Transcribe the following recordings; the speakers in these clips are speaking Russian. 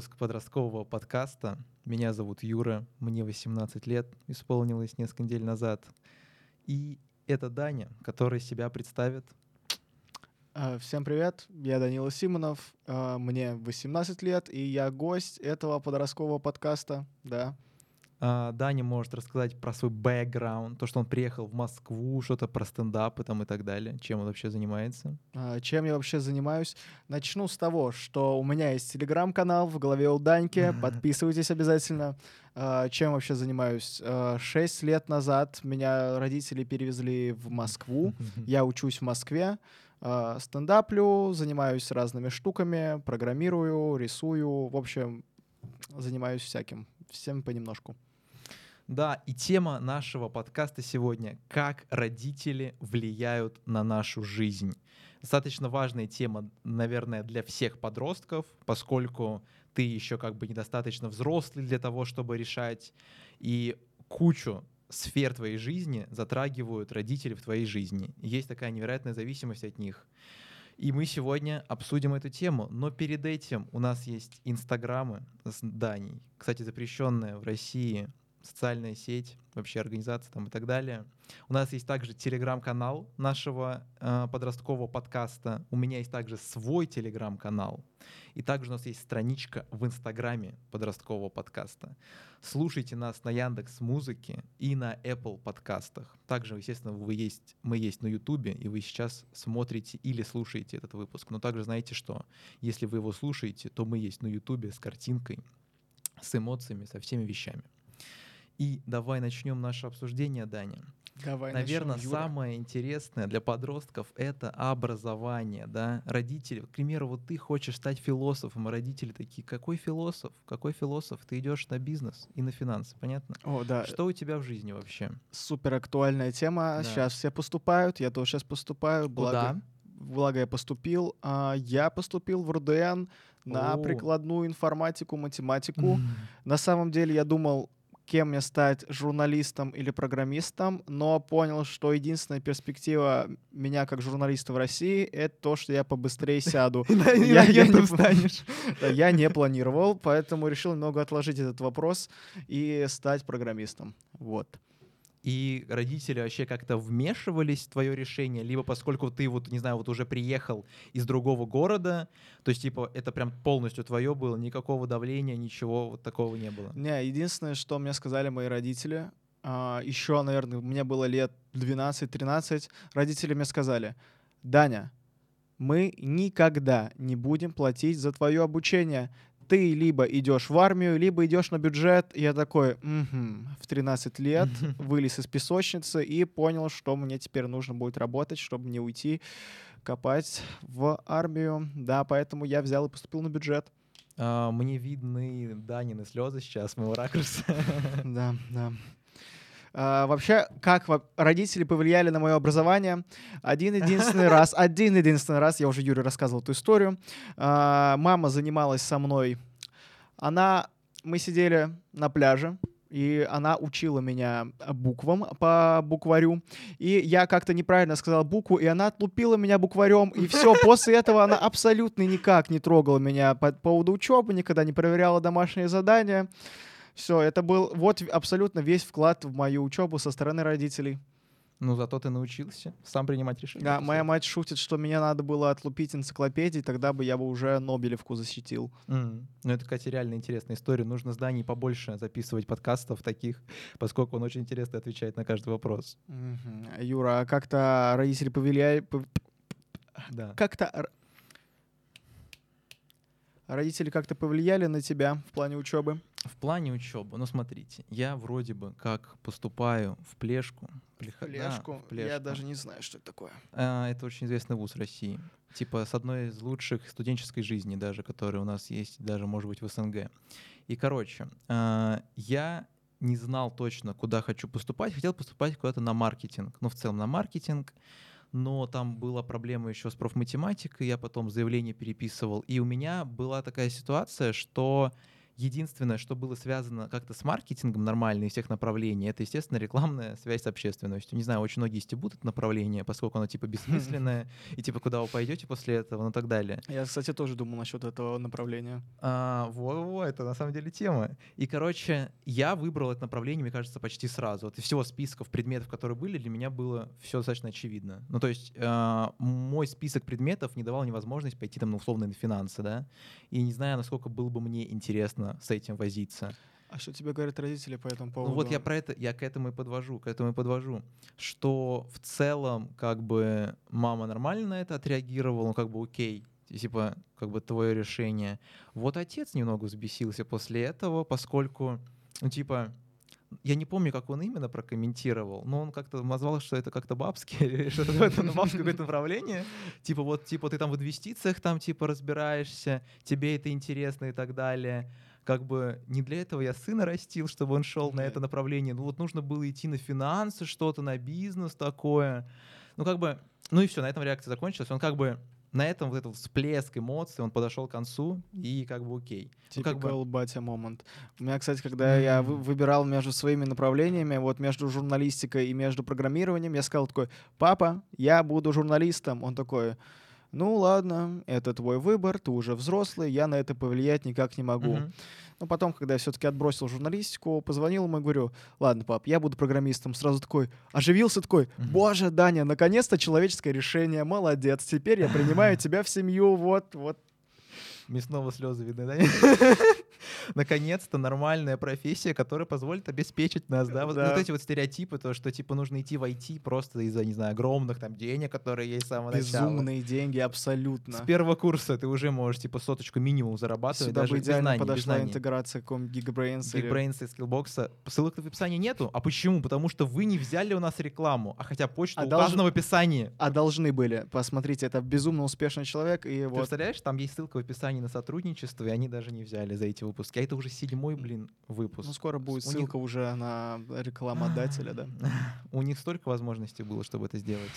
выпуск подросткового подкаста. Меня зовут Юра, мне 18 лет, исполнилось несколько недель назад. И это Даня, который себя представит. А, всем привет, я Данила Симонов, а, мне 18 лет, и я гость этого подросткового подкаста, да. А, Даня может рассказать про свой бэкграунд, то, что он приехал в Москву, что-то про стендапы там и так далее, чем он вообще занимается. А, чем я вообще занимаюсь? Начну с того, что у меня есть телеграм-канал в голове у Даньки, подписывайтесь обязательно. А, чем вообще занимаюсь? Шесть лет назад меня родители перевезли в Москву, я учусь в Москве, стендаплю, занимаюсь разными штуками, программирую, рисую, в общем, занимаюсь всяким, всем понемножку. Да, и тема нашего подкаста сегодня — как родители влияют на нашу жизнь. Достаточно важная тема, наверное, для всех подростков, поскольку ты еще как бы недостаточно взрослый для того, чтобы решать, и кучу сфер твоей жизни затрагивают родители в твоей жизни. Есть такая невероятная зависимость от них. И мы сегодня обсудим эту тему. Но перед этим у нас есть инстаграмы с Даней, кстати, запрещенная в России социальная сеть, вообще организация там и так далее. У нас есть также телеграм-канал нашего э, подросткового подкаста. У меня есть также свой телеграм-канал. И также у нас есть страничка в инстаграме подросткового подкаста. Слушайте нас на Яндекс Музыке и на Apple подкастах. Также, естественно, вы есть, мы есть на Ютубе, и вы сейчас смотрите или слушаете этот выпуск. Но также знаете, что если вы его слушаете, то мы есть на Ютубе с картинкой, с эмоциями, со всеми вещами. И давай начнем наше обсуждение, Даня. Давай Наверное, начнем, самое интересное для подростков — это образование, да. Родители, к примеру, вот ты хочешь стать философом, а родители такие, какой философ? Какой философ? Ты идешь на бизнес и на финансы, понятно? О, да. Что у тебя в жизни вообще? Супер актуальная тема. Да. Сейчас все поступают, я тоже сейчас поступаю. Благо, Куда? Благо я поступил. А, я поступил в РУДН на О. прикладную информатику, математику. На самом деле я думал, кем мне стать, журналистом или программистом, но понял, что единственная перспектива меня как журналиста в России — это то, что я побыстрее сяду. Я не планировал, поэтому решил немного отложить этот вопрос и стать программистом. Вот и родители вообще как-то вмешивались в твое решение, либо поскольку ты вот, не знаю, вот уже приехал из другого города, то есть, типа, это прям полностью твое было, никакого давления, ничего вот такого не было? Не, единственное, что мне сказали мои родители, а, еще, наверное, мне было лет 12-13, родители мне сказали, Даня, мы никогда не будем платить за твое обучение ты либо идешь в армию, либо идешь на бюджет. Я такой, угу. в 13 лет вылез из песочницы и понял, что мне теперь нужно будет работать, чтобы не уйти копать в армию. Да, поэтому я взял и поступил на бюджет. А, мне видны Данины слезы сейчас, моего ракурса. Да, да. Uh, вообще, как родители повлияли на мое образование? Один единственный раз, один единственный раз, я уже Юре рассказывал эту историю. Uh, мама занималась со мной. Она, мы сидели на пляже, и она учила меня буквам по букварю. И я как-то неправильно сказал букву, и она отлупила меня букварем, и все. После этого она абсолютно никак не трогала меня по поводу учебы, никогда не проверяла домашние задания. Все, это был вот абсолютно весь вклад в мою учебу со стороны родителей. Ну, зато ты научился сам принимать решения. Да, моя мать шутит, что меня надо было отлупить энциклопедии, тогда бы я бы уже Нобелевку защитил. Mm. Ну, это, кстати, реально интересная история. Нужно зданий побольше записывать подкастов таких, поскольку он очень интересно отвечает на каждый вопрос. Mm-hmm. Юра, а как-то родители повлияли... Да. Как-то Родители как-то повлияли на тебя в плане учебы? В плане учебы, ну смотрите, я вроде бы как поступаю в Плешку. Плеха... Плешку? Да, в Плешку. Я даже не знаю, что это такое. А, это очень известный вуз России. Типа с одной из лучших студенческой жизни даже, которая у нас есть, даже, может быть, в СНГ. И, короче, а, я не знал точно, куда хочу поступать. Хотел поступать куда-то на маркетинг. Ну, в целом на маркетинг но там была проблема еще с профматематикой, я потом заявление переписывал, и у меня была такая ситуация, что Единственное, что было связано как-то с маркетингом нормально из всех направлений, это, естественно, рекламная связь с общественностью. Не знаю, очень многие стебут это направление, поскольку оно типа бессмысленное, и типа куда вы пойдете после этого, ну так далее. Я, кстати, тоже думал насчет этого направления. А, во-во, это на самом деле тема. И, короче, я выбрал это направление, мне кажется, почти сразу. Вот из всего списков предметов, которые были, для меня было все достаточно очевидно. Ну, то есть э, мой список предметов не давал мне возможность пойти там, ну, условно, на финансы, да, и не знаю, насколько было бы мне интересно с этим возиться. А что тебе говорят родители по этому поводу? Ну вот я про это, я к этому и подвожу, к этому и подвожу, что в целом как бы мама нормально на это отреагировала, ну как бы окей, типа как бы твое решение. Вот отец немного взбесился после этого, поскольку, ну типа, я не помню, как он именно прокомментировал, но он как-то назвал, что это как-то бабское, или что-то в этом бабское какое-то направление. Типа вот, типа ты там в инвестициях там типа разбираешься, тебе это интересно и так далее как бы не для этого я сына растил, чтобы он шел на это направление. Ну вот нужно было идти на финансы, что-то на бизнес такое. Ну как бы, ну и все, на этом реакция закончилась. Он как бы на этом вот этот всплеск эмоций, он подошел к концу, и как бы окей. Ну, как бы... батя момент. У меня, кстати, когда mm-hmm. я вы- выбирал между своими направлениями, вот между журналистикой и между программированием, я сказал такой, папа, я буду журналистом. Он такой, ну ладно, это твой выбор, ты уже взрослый, я на это повлиять никак не могу. Uh-huh. Но потом, когда я все-таки отбросил журналистику, позвонил ему и говорю, ладно, пап, я буду программистом. Сразу такой, оживился такой, боже, Даня, наконец-то человеческое решение, молодец, теперь я принимаю тебя в семью, вот, вот. Мне снова слезы видны, да? наконец-то нормальная профессия, которая позволит обеспечить нас, да, вот, да. вот эти вот стереотипы, то, что типа нужно идти в IT просто из-за, не знаю, огромных там денег, которые есть с самого начала. Безумные деньги, абсолютно. С первого курса ты уже можешь типа соточку минимум зарабатывать, Сюда даже бы идеально без знаний, подошла без интеграция какого-нибудь Geekbrains. Geekbrains или... и Skillbox. Ссылок в описании нету. А почему? Потому что вы не взяли у нас рекламу, а хотя почта а указана долж... в описании. А должны были. Посмотрите, это безумно успешный человек. И Ты вот... представляешь, там есть ссылка в описании на сотрудничество, и они даже не взяли за эти выпуски. А это уже седьмой, блин, выпуск. Ну, скоро будет У ссылка них... уже на рекламодателя, да. У них столько возможностей было, чтобы это сделать.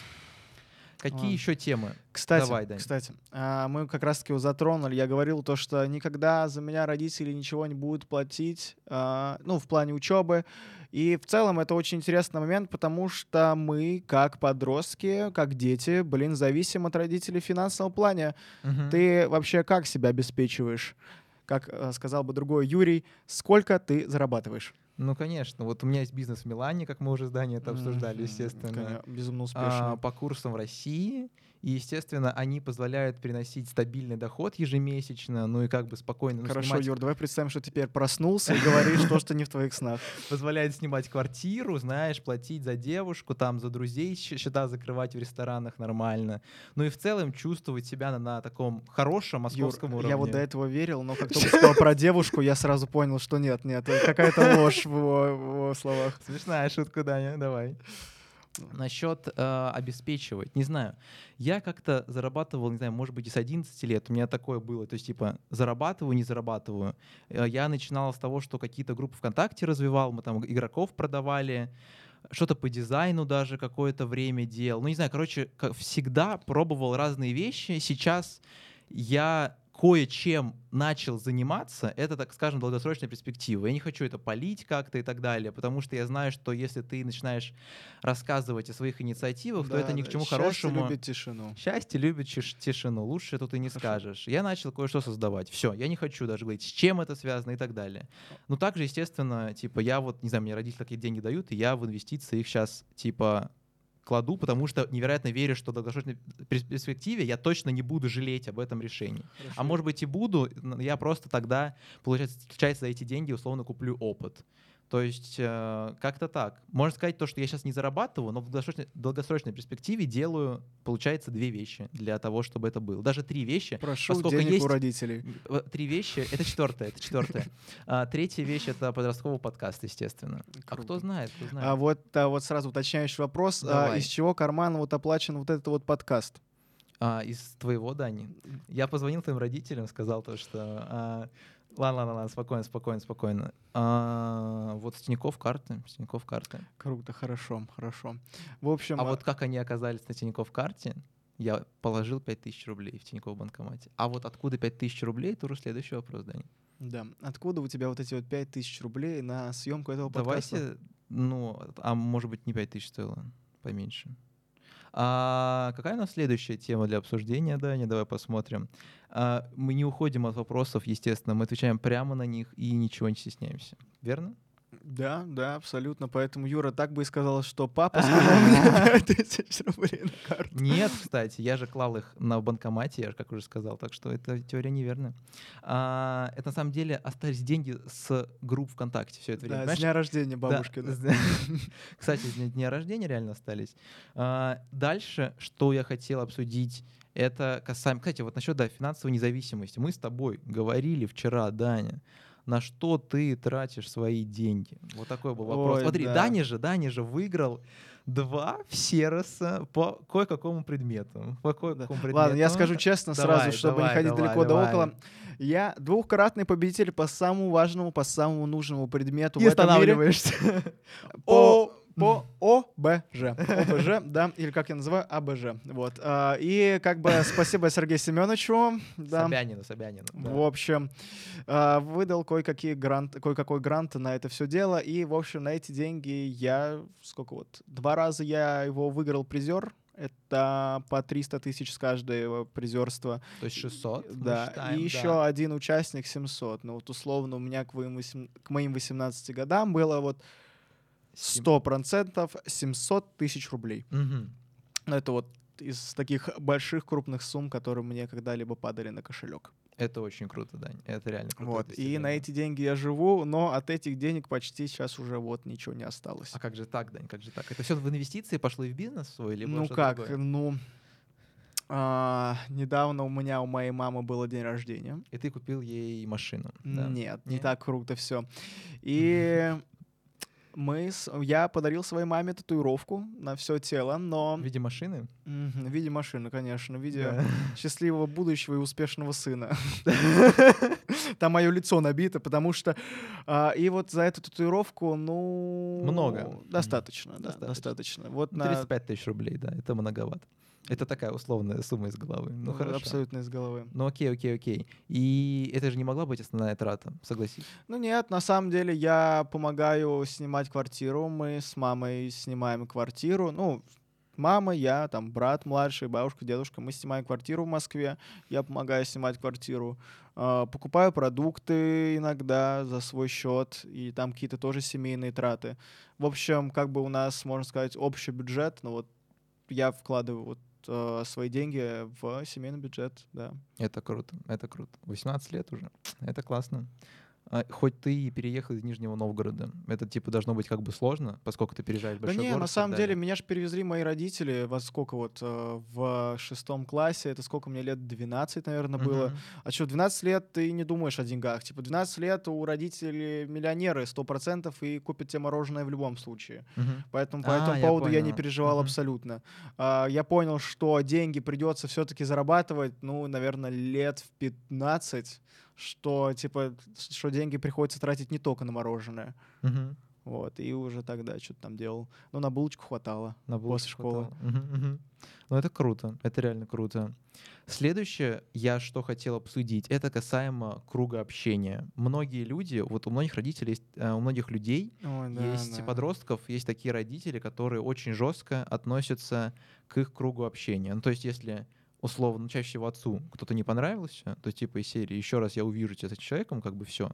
Какие а. еще темы? Кстати, Давай, Дань. кстати, а, мы как раз-таки его затронули. Я говорил то, что никогда за меня родители ничего не будут платить, а, ну, в плане учебы. И в целом это очень интересный момент, потому что мы, как подростки, как дети, блин, зависим от родителей в финансовом плане. Угу. Ты вообще как себя обеспечиваешь? Как э, сказал бы другой Юрий, сколько ты зарабатываешь? Ну, конечно. Вот у меня есть бизнес в Милане, как мы уже здание это обсуждали, естественно. Конечно, безумно успешно. А, по курсам в России. И, естественно, они позволяют приносить стабильный доход ежемесячно, ну и как бы спокойно... Ну, Хорошо, снимать... Юр, давай представим, что теперь проснулся и говоришь то, что не в твоих снах. Позволяет снимать квартиру, знаешь, платить за девушку, там, за друзей, счета закрывать в ресторанах нормально. Ну и в целом чувствовать себя на, таком хорошем московском Юр, уровне. я вот до этого верил, но как только сказал про девушку, я сразу понял, что нет, нет, какая-то ложь в его словах. Смешная шутка, Даня, давай. Насчет э, обеспечивать, не знаю. Я как-то зарабатывал, не знаю, может быть, с 11 лет. У меня такое было. То есть, типа, зарабатываю, не зарабатываю. Э, я начинал с того, что какие-то группы ВКонтакте развивал, мы там игроков продавали, что-то по дизайну даже какое-то время делал. Ну, не знаю, короче, как всегда пробовал разные вещи. Сейчас я кое-чем начал заниматься, это, так скажем, долгосрочная перспектива. Я не хочу это полить как-то и так далее, потому что я знаю, что если ты начинаешь рассказывать о своих инициативах, да, то это ни к чему счастье хорошему. Счастье любит тишину. Счастье любит тишину. Лучше тут и не Хорошо. скажешь. Я начал кое-что создавать. Все, я не хочу даже говорить, с чем это связано и так далее. Но также, естественно, типа, я вот, не знаю, мне родители такие деньги дают, и я в инвестиции их сейчас, типа, кладу, потому что невероятно верю, что в долгосрочной перспективе я точно не буду жалеть об этом решении. Хорошо. А может быть и буду, я просто тогда, получается, получается, за эти деньги условно куплю опыт. То есть э, как-то так. Можно сказать то, что я сейчас не зарабатываю, но в долгосрочной, долгосрочной перспективе делаю, получается, две вещи для того, чтобы это было. Даже три вещи. Прошу денег есть, у родителей. Три вещи. Это четвертое, это четвертое. А, третья вещь — это подростковый подкаст, естественно. Круто. А кто знает, кто знает. А вот, а вот сразу уточняющий вопрос. А, из чего карман вот оплачен вот этот вот подкаст? А, из твоего, Дани. Я позвонил твоим родителям, сказал то, что а, Ладно, ладно, ладно, спокойно, спокойно, спокойно. А, вот с Тинькофф карты, с Тинькофф карты. Круто, хорошо, хорошо. В общем... А, а... вот как они оказались на Тинькофф карте, я положил 5000 рублей в Тинькофф банкомате. А вот откуда 5000 рублей, это уже следующий вопрос, Дани. Да. Откуда у тебя вот эти вот 5000 рублей на съемку этого подкаста? Давайте, ну, а может быть не 5000 стоило, поменьше. А какая у нас следующая тема для обсуждения, Даня? Давай посмотрим. А, мы не уходим от вопросов, естественно, мы отвечаем прямо на них и ничего не стесняемся. Верно? Да, да, абсолютно. Поэтому Юра так бы и сказал, что папа скинул мне 5000 рублей на карту. Нет, кстати, я же клал их на банкомате, я же как уже сказал, так что эта теория неверная. А, это на самом деле остались деньги с групп ВКонтакте все это время. Да, с понимаешь? дня рождения бабушки. да. с- Кстати, с дня- дня рождения реально остались. А, Дальше, что я хотел обсудить, это касаемо... Кстати, вот насчет да, финансовой независимости. Мы с тобой говорили вчера, Даня, на что ты тратишь свои деньги? Вот такой был вопрос. Ой, Смотри, да. Даня же, Даня же выиграл два Сероса по кое-какому предмету. По кое-какому предмету. Ладно, я скажу честно Давай, сразу, чтобы давай, не ходить давай, далеко давай. да около. Я двухкратный победитель по самому важному, по самому нужному предмету И в этом мире. останавливаешься. По, по ОБЖ. ОБЖ, да, или как я называю, АБЖ. Вот. а, И как бы спасибо Сергею Семеновичу. Да. Собянину, Собянину. да. В общем, а, выдал кое-какие грант, кое-какой грант на это все дело. И, в общем, на эти деньги я, сколько вот, два раза я его выиграл призер. Это по 300 тысяч с каждого призерства. То есть 600? мы Да, считаем, и да. еще один участник 700. Ну вот условно у меня к, моим восем- к моим 18 годам было вот 100% 700 тысяч рублей. Мгм. Ну это вот из таких больших крупных сумм, которые мне когда-либо падали на кошелек. Это очень круто, Дань. Это реально круто. Вот. И на эти деньги я живу, но от этих денег почти сейчас уже вот ничего не осталось. А как же так, Дань, как же так? Это все в инвестиции пошло и в бизнес свой, либо ну как, другое? ну а, недавно у меня у моей мамы было день рождения. И ты купил ей машину, да? Нет, не Нет? так круто все. И мы, с- я подарил своей маме татуировку на все тело, но В виде машины? Мгм, в виде машины, конечно, в виде Да. счастливого будущего и успешного сына. Там мое лицо набито, потому что а, и вот за эту татуировку, ну Много. достаточно, да, Достаточно. Вот Ну, на 35 тысяч рублей, да, это многовато. Это такая условная сумма из головы. Ну, ну, хорошо. абсолютно из головы. Ну, окей, окей, окей. И это же не могла быть основная трата, согласись. Ну нет, на самом деле я помогаю снимать квартиру. Мы с мамой снимаем квартиру. Ну, мама, я, там, брат младший, бабушка, дедушка. Мы снимаем квартиру в Москве. Я помогаю снимать квартиру. А, Покупаю продукты иногда за свой счет. И там какие-то тоже семейные траты. В общем, как бы у нас, можно сказать, общий бюджет. Но вот я вкладываю вот э, свои деньги в семейный бюджет, да. Это круто, это круто. 18 лет уже, это классно. А, Хоть ты и переехал из Нижнего Новгорода, это типа должно быть как бы сложно, поскольку ты переезжаешь в Да большой не, город. на самом деле меня же перевезли мои родители во сколько вот э, в шестом классе, это сколько мне лет, 12, наверное, было. Мгм. А что, 12 лет ты не думаешь о деньгах. Типа 12 лет у родителей миллионеры 100% и купят тебе мороженое в любом случае. Мгм. Поэтому по А, этому я поводу я не понял. переживал Мгм. абсолютно. А, я понял, что деньги придется все-таки зарабатывать, ну, наверное, лет в 15, что, типа, что деньги приходится тратить не только на мороженое. Мгм. Вот, и уже тогда что-то там делал. Ну, на булочку хватало. На После булочку школы. хватало. Мгм, мгм. Ну, это круто, это реально круто. Следующее, я что хотел обсудить, это касаемо круга общения. Многие люди, вот у многих родителей, есть, э, у многих людей Ой, да, есть да. подростков, есть такие родители, которые очень жестко относятся к их кругу общения. Ну, то есть, если условно, чаще всего отцу кто-то не понравился, то типа из серии еще раз я увижу тебя с этим человеком, как бы все.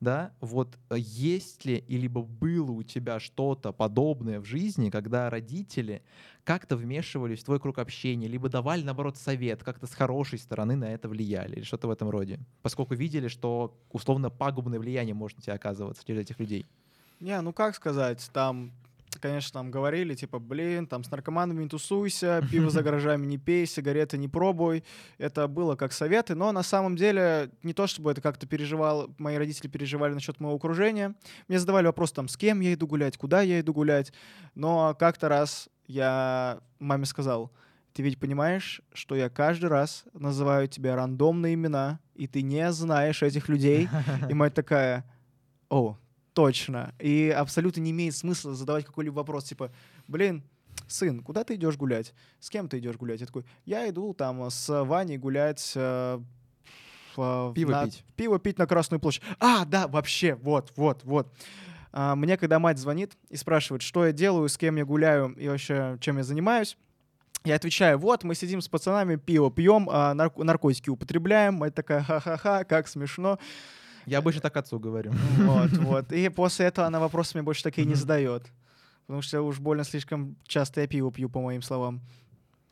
Да, вот э, есть ли и либо было у тебя что-то подобное в жизни, когда родители как-то вмешивались в твой круг общения, либо давали, наоборот, совет, как-то с хорошей стороны на это влияли, или что-то в этом роде, поскольку видели, что условно пагубное влияние может на тебя оказываться через этих людей. Не, ну как сказать, там, конечно, там говорили, типа, блин, там с наркоманами не тусуйся, пиво за гаражами не пей, сигареты не пробуй. Это было как советы, но на самом деле не то, чтобы это как-то переживал, мои родители переживали насчет моего окружения. Мне задавали вопрос, там, с кем я иду гулять, куда я иду гулять. Но как-то раз я маме сказал, ты ведь понимаешь, что я каждый раз называю тебя рандомные имена, и ты не знаешь этих людей. И мать такая, о, точно. И абсолютно не имеет смысла задавать какой-либо вопрос, типа, блин, сын, куда ты идешь гулять? С кем ты идешь гулять? Я такой, я иду там с Ваней гулять э, в- Пиво на- пить. Пиво пить на Красную площадь. А, да, вообще, вот, вот, вот. А, Мне, когда мать звонит и спрашивает, что я делаю, с кем я гуляю и вообще чем я занимаюсь, я отвечаю, вот, мы сидим с пацанами, пиво пьем, а, нарк- наркотики употребляем. Мать такая, ха-ха-ха, как смешно. Я обычно так отцу говорю. Вот, вот. И после этого она вопросы мне больше такие не задает. Потому что уж больно слишком часто я пиво пью, по моим словам.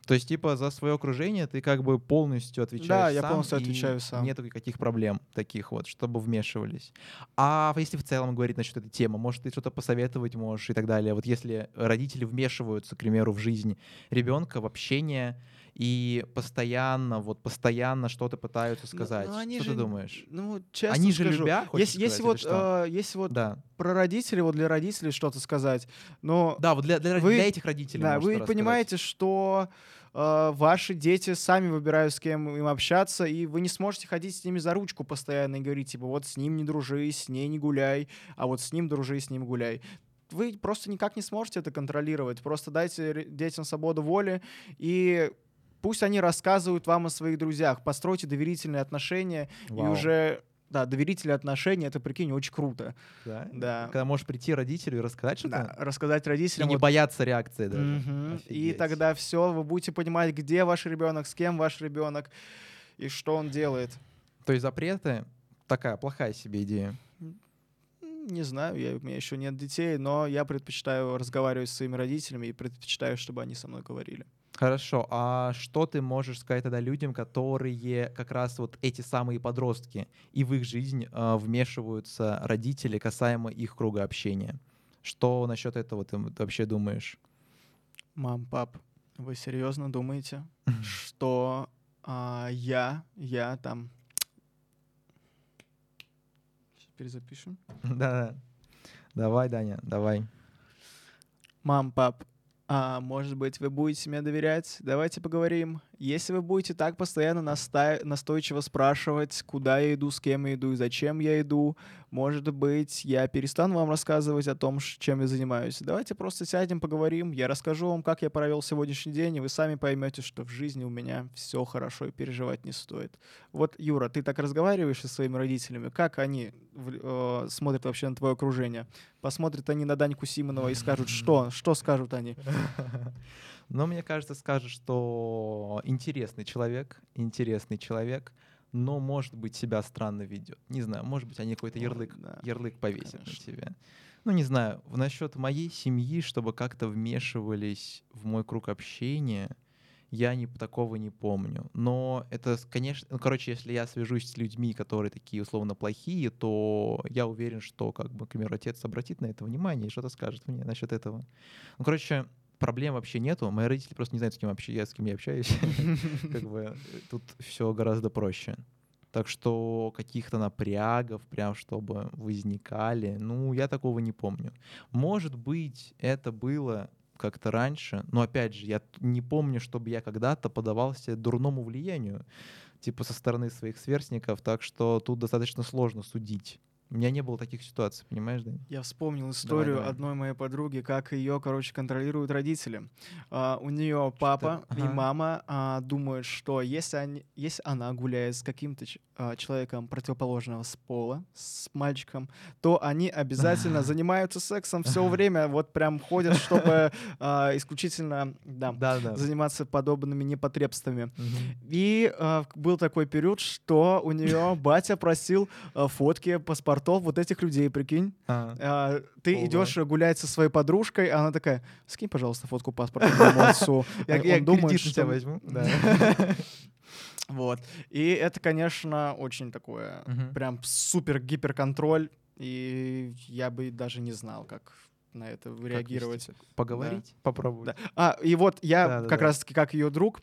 То есть, типа, за свое окружение ты как бы полностью отвечаешь Да, я сам, полностью и отвечаю сам. Нету никаких проблем таких вот, чтобы вмешивались. А если в целом говорить насчет этой темы, может, ты что-то посоветовать можешь и так далее? Вот если родители вмешиваются, к примеру, в жизнь ребенка, в общение, и постоянно, вот постоянно что-то пытаются Ну, сказать. ну, они что же, ты думаешь? Ну, честно Они же скажу, любя, хочешь Если, если сказать, вот, э, если вот Да. про родителей, вот для родителей что-то сказать, но Да, вот для, для, Вы- для этих родителей. да, вы рассказать. понимаете, что э, ваши дети сами выбирают, с кем им общаться, и вы не сможете ходить с ними за ручку постоянно и говорить, типа, вот с ним не дружи, с ней не гуляй, а вот с ним дружи, с ним гуляй. Вы просто никак не сможете это контролировать. Просто дайте детям свободу воли и пусть они рассказывают вам о своих друзьях. Постройте доверительные отношения, и Вау. уже, да, доверительные отношения, это, прикинь, очень круто. Да? Да. Когда можешь прийти родителю и рассказать Да, что-то, рассказать и родителям. не вот бояться реакции даже. Мгм. И тогда все, вы будете понимать, где ваш ребенок, с кем ваш ребенок и что он делает. То есть запреты такая плохая себе идея. Не знаю, я, у меня еще нет детей, но я предпочитаю разговаривать с своими родителями и предпочитаю, чтобы они со мной говорили. Хорошо, а что ты можешь сказать тогда людям, которые как раз вот эти самые подростки, и в их жизнь а, вмешиваются родители касаемо их круга общения? Что насчет этого ты вообще думаешь? Мам, пап, вы серьезно думаете, что а, я, я там... Сейчас перезапишем. Да, давай, Даня, давай. Мам, пап, а может быть, вы будете мне доверять? Давайте поговорим. Если вы будете так постоянно наста- настойчиво спрашивать, куда я иду, с кем я иду и зачем я иду, может быть, я перестану вам рассказывать о том, чем я занимаюсь. Давайте просто сядем, поговорим. Я расскажу вам, как я провел сегодняшний день, и вы сами поймете, что в жизни у меня все хорошо и переживать не стоит. Вот, Юра, ты так разговариваешь со своими родителями, как они э, смотрят вообще на твое окружение? Посмотрят они на Даньку Симонова и скажут, что? Что скажут они? Но мне кажется, скажет, что интересный человек, интересный человек, но, может быть, себя странно ведет. Не знаю, может быть, они какой-то Ой, ярлык, да, ярлык повесят конечно. на тебя. Ну, не знаю, в- насчет моей семьи, чтобы как-то вмешивались в мой круг общения, я не, такого не помню. Но это, конечно, ну, короче, если я свяжусь с людьми, которые такие условно плохие, то я уверен, что, как бы, к примеру, отец обратит на это внимание и что-то скажет мне насчет этого. Ну, короче, проблем вообще нету. Мои родители просто не знают, с кем, вообще, я, с кем я общаюсь. Как бы э, тут все гораздо проще. Так что каких-то напрягов, прям чтобы возникали, ну, я такого не помню. Может быть, это было как-то раньше, но опять же, я не помню, чтобы я когда-то подавался дурному влиянию, типа со стороны своих сверстников, так что тут достаточно сложно судить. У меня не было таких ситуаций, понимаешь, Дань? Я вспомнил историю давай. одной моей подруги, как ее, короче, контролируют родители. А, у нее папа и Ага. мама а, думают, что если, они, если она гуляет с каким-то а, человеком противоположного с пола, с мальчиком, то они обязательно занимаются сексом все время, вот прям ходят, чтобы а, исключительно да, Да, да. заниматься подобными непотребствами. И а, был такой период, что у нее батя просил а, фотки паспортов вот этих людей, прикинь. А, ты Ого. идешь гулять со своей подружкой, а она такая, скинь, пожалуйста, фотку паспорта моему отцу. Я, думает, кредит на тебя что- возьму. Вот. И это, конечно, очень такое, прям супер-гипер контроль. И я бы даже не знал, как на это Как реагировать. вести? Поговорить? Попробовать. Да. А, и вот я Да-да-да. как раз-таки как ее друг,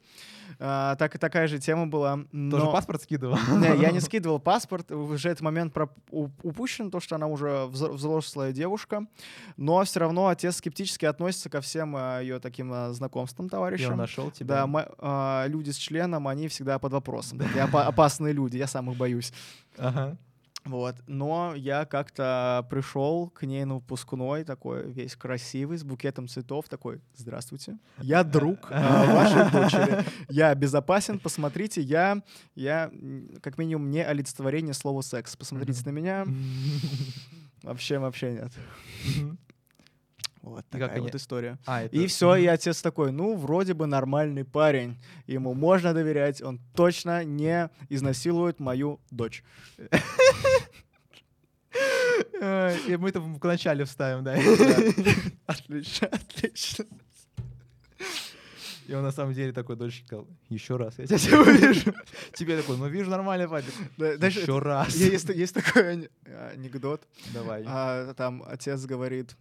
а, так и такая же тема была. Тоже но- паспорт скидывал? Не, я не скидывал паспорт, уже этот момент проп- упущен, то, что она уже взро- взрослая девушка, но все равно отец скептически относится ко всем ее таким а, знакомствам, товарищам. нашел тебя? Да, ма- а, люди с членом, они всегда под вопросом. Опа- опасные люди, я сам их боюсь. Ага. Вот. Но я как-то пришел к ней на выпускной, такой весь красивый, с букетом цветов, такой, здравствуйте, я друг а, вашей дочери, я безопасен, посмотрите, я, я, как минимум, не олицетворение слова секс. Посмотрите на меня, вообще, вообще нет. Вот как такая они- вот история. А, это- И все, и отец такой, ну, вроде бы нормальный парень, ему можно доверять, он точно не изнасилует мою дочь. Ай, И мы это в начале вставим, да. Отлично, отлично. И он на самом деле такой дольше сказал, еще раз я тебя увижу. Тебе такой, ну вижу нормальный знаешь, Еще раз. Есть, такой ане- анекдот. Давай. а, там отец говорит,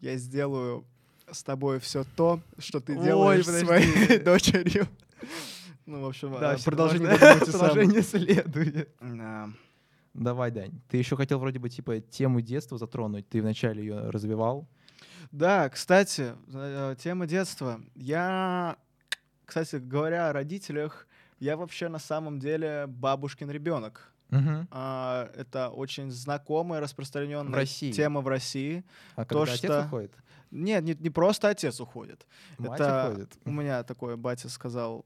я сделаю с тобой все то, что ты Ой, делаешь с подожди. своей дочерью. Ну, в общем, Да, а, продолжение. Продолжение следует. Да. Давай, Дань. Ты еще хотел вроде бы типа тему детства затронуть. Ты вначале ее развивал. Да, кстати, э, тема детства. Я, кстати, говоря о родителях, я вообще на самом деле бабушкин ребенок. Мгм. А, Это очень знакомая, распространенная В России. тема в России. А То, когда отец что- уходит? Нет, не, не просто отец уходит. Мать Это уходит. У меня такой батя сказал,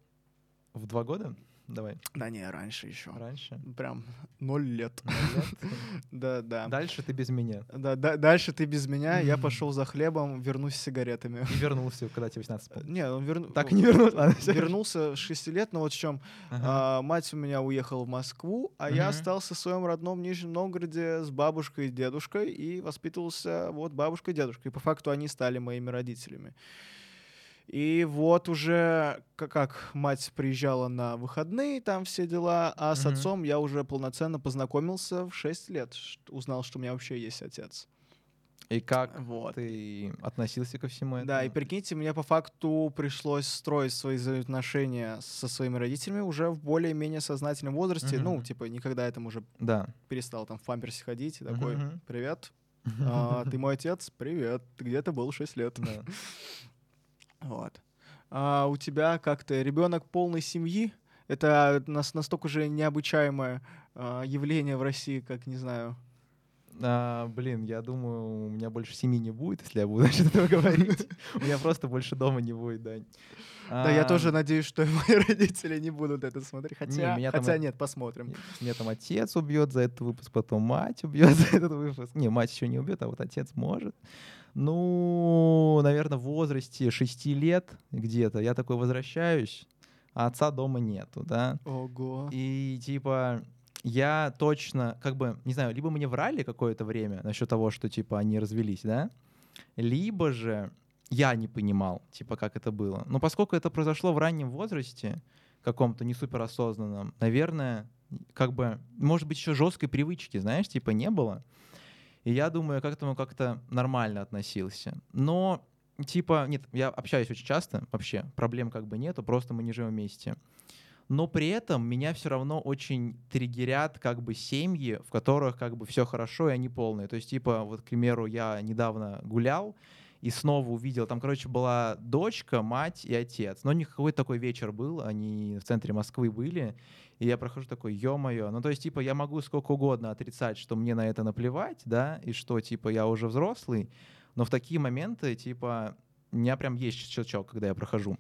В два года? Давай. да не, раньше еще. Раньше. Прям ноль лет. Да, да. Дальше ты без меня. Да, да, дальше ты без меня, я пошел за хлебом, вернусь с сигаретами. И вернулся, когда тебе 18 Э, было. Не, он верну- Так и не вернулся. Вернулся с 6 лет, но вот в чем. А, мать у меня уехала в Москву, а я остался в своем родном Нижнем Новгороде с бабушкой и дедушкой и воспитывался вот бабушкой и дедушкой. И по факту они стали моими родителями. И вот уже как мать приезжала на выходные, там все дела, а с Мгм. отцом я уже полноценно познакомился в 6 лет. Узнал, что у меня вообще есть отец. И как Вот. ты относился ко всему этому? Да, и прикиньте, мне по факту пришлось строить свои взаимоотношения со своими родителями уже в более-менее сознательном возрасте. Ну, Мгм. типа, никогда я там уже Да. перестал там в памперсе ходить. И такой, Мгм. привет, а, ты мой отец? Привет, ты где-то был 6 лет. Да. Вот. А у тебя как-то ребенок полной семьи? Это нас настолько же необычаемое а, явление в России, как, не знаю. А, блин, я думаю, у меня больше семьи не будет, если я буду насчет этого говорить. У меня просто больше дома не будет, Дань. Да, я А, тоже надеюсь, что мои родители не будут это смотреть. Хотя, хотя нет, посмотрим. Меня там отец убьет за этот выпуск, потом мать убьет за этот выпуск. Не, мать еще не убьет, а вот отец может. Ну, наверное, в возрасте 6 лет где-то я такой возвращаюсь, а отца дома нету, да. Ого. И типа я точно, как бы, не знаю, либо мне врали какое-то время насчет того, что типа они развелись, да, либо же я не понимал, типа, как это было. Но поскольку это произошло в раннем возрасте, каком-то не суперосознанном, наверное, как бы, может быть, еще жесткой привычки, знаешь, типа, не было. И я думаю, я к этому как-то нормально относился. Но, типа, нет, я общаюсь очень часто, вообще, проблем как бы нету, просто мы не живем вместе. Но при этом меня все равно очень триггерят как бы семьи, в которых как бы все хорошо и они полные. То есть, типа, вот, к примеру, я недавно гулял, и снова увидел, там, короче, была дочка, мать и отец. Но у них какой-то такой вечер был, они в центре Москвы были, и я прохожу такой, ё-моё, ну то есть, типа, я могу сколько угодно отрицать, что мне на это наплевать, да, и что, типа, я уже взрослый, но в такие моменты, типа, у меня прям есть щелчок, когда я прохожу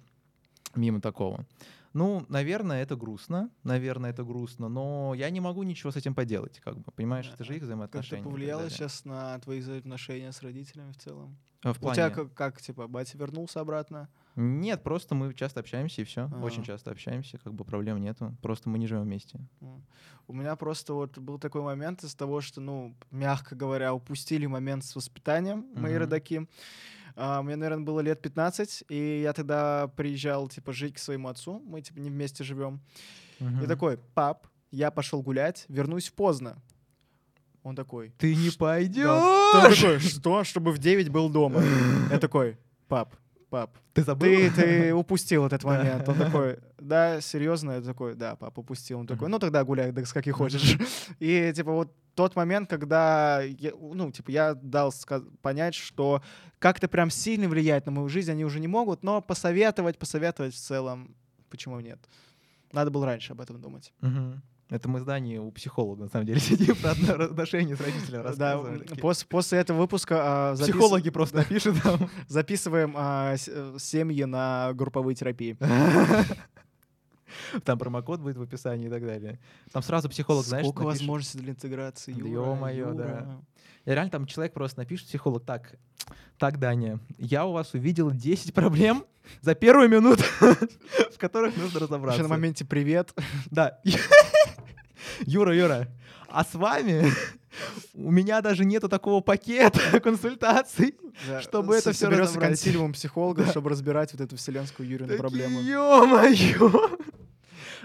мимо такого. Ну, наверное, это грустно, наверное, это грустно, но я не могу ничего с этим поделать, как бы, понимаешь, это же их Как взаимоотношения. это и так повлияло сейчас на твои взаимоотношения с родителями в целом? А, В У плане... тебя как, как, типа, батя вернулся обратно? Нет, просто мы часто общаемся и все. А. Очень часто общаемся, как бы проблем нету. Просто мы не живем вместе. У меня просто вот был такой момент из того, что, ну, мягко говоря, упустили момент с воспитанием мои Мгм. родаки. А, Мне, наверное, было лет 15, и я тогда приезжал, типа, жить к своему отцу. Мы, типа, не вместе живем. И такой, пап, я пошел гулять, вернусь поздно. Он такой, Ты не Да. Он пойдешь! такой, что? Чтобы в 9 был дома. Я такой, пап, пап, Ты забыл? ты, ты упустил этот момент. Он такой, да, серьезно? Я такой, да, пап, упустил. Он такой, ну тогда гуляй, да, с каких хочешь. И, типа, вот тот момент, когда, я, ну, типа, я дал понять, что как-то прям сильно влиять на мою жизнь они уже не могут, но посоветовать, посоветовать в целом, почему нет? Надо было раньше об этом думать. Мгм. Это мы здание у психолога, на самом деле, сидим про отношения с родителями Да, рассказывали. м, Такие, пос- после этого выпуска а, запис- Психологи просто напишут там. записываем а, э, семьи на групповые терапии. Там промокод будет в описании и так далее. Там сразу психолог, знаешь, Сколько напишет. возможностей для интеграции, Да Юра, ё-моё, да. И реально там человек просто напишет, психолог, так, так, Даня, я у вас увидел 10 проблем за первую минуту, в которых нужно Еще разобраться. на моменте привет. Да. Юра, Юра, а с вами у меня даже нету такого пакета консультаций. Да, Чтобы это соберется разобрать. консилиум психологов, чтобы разбирать вот эту вселенскую Юрину проблему. Ё-моё!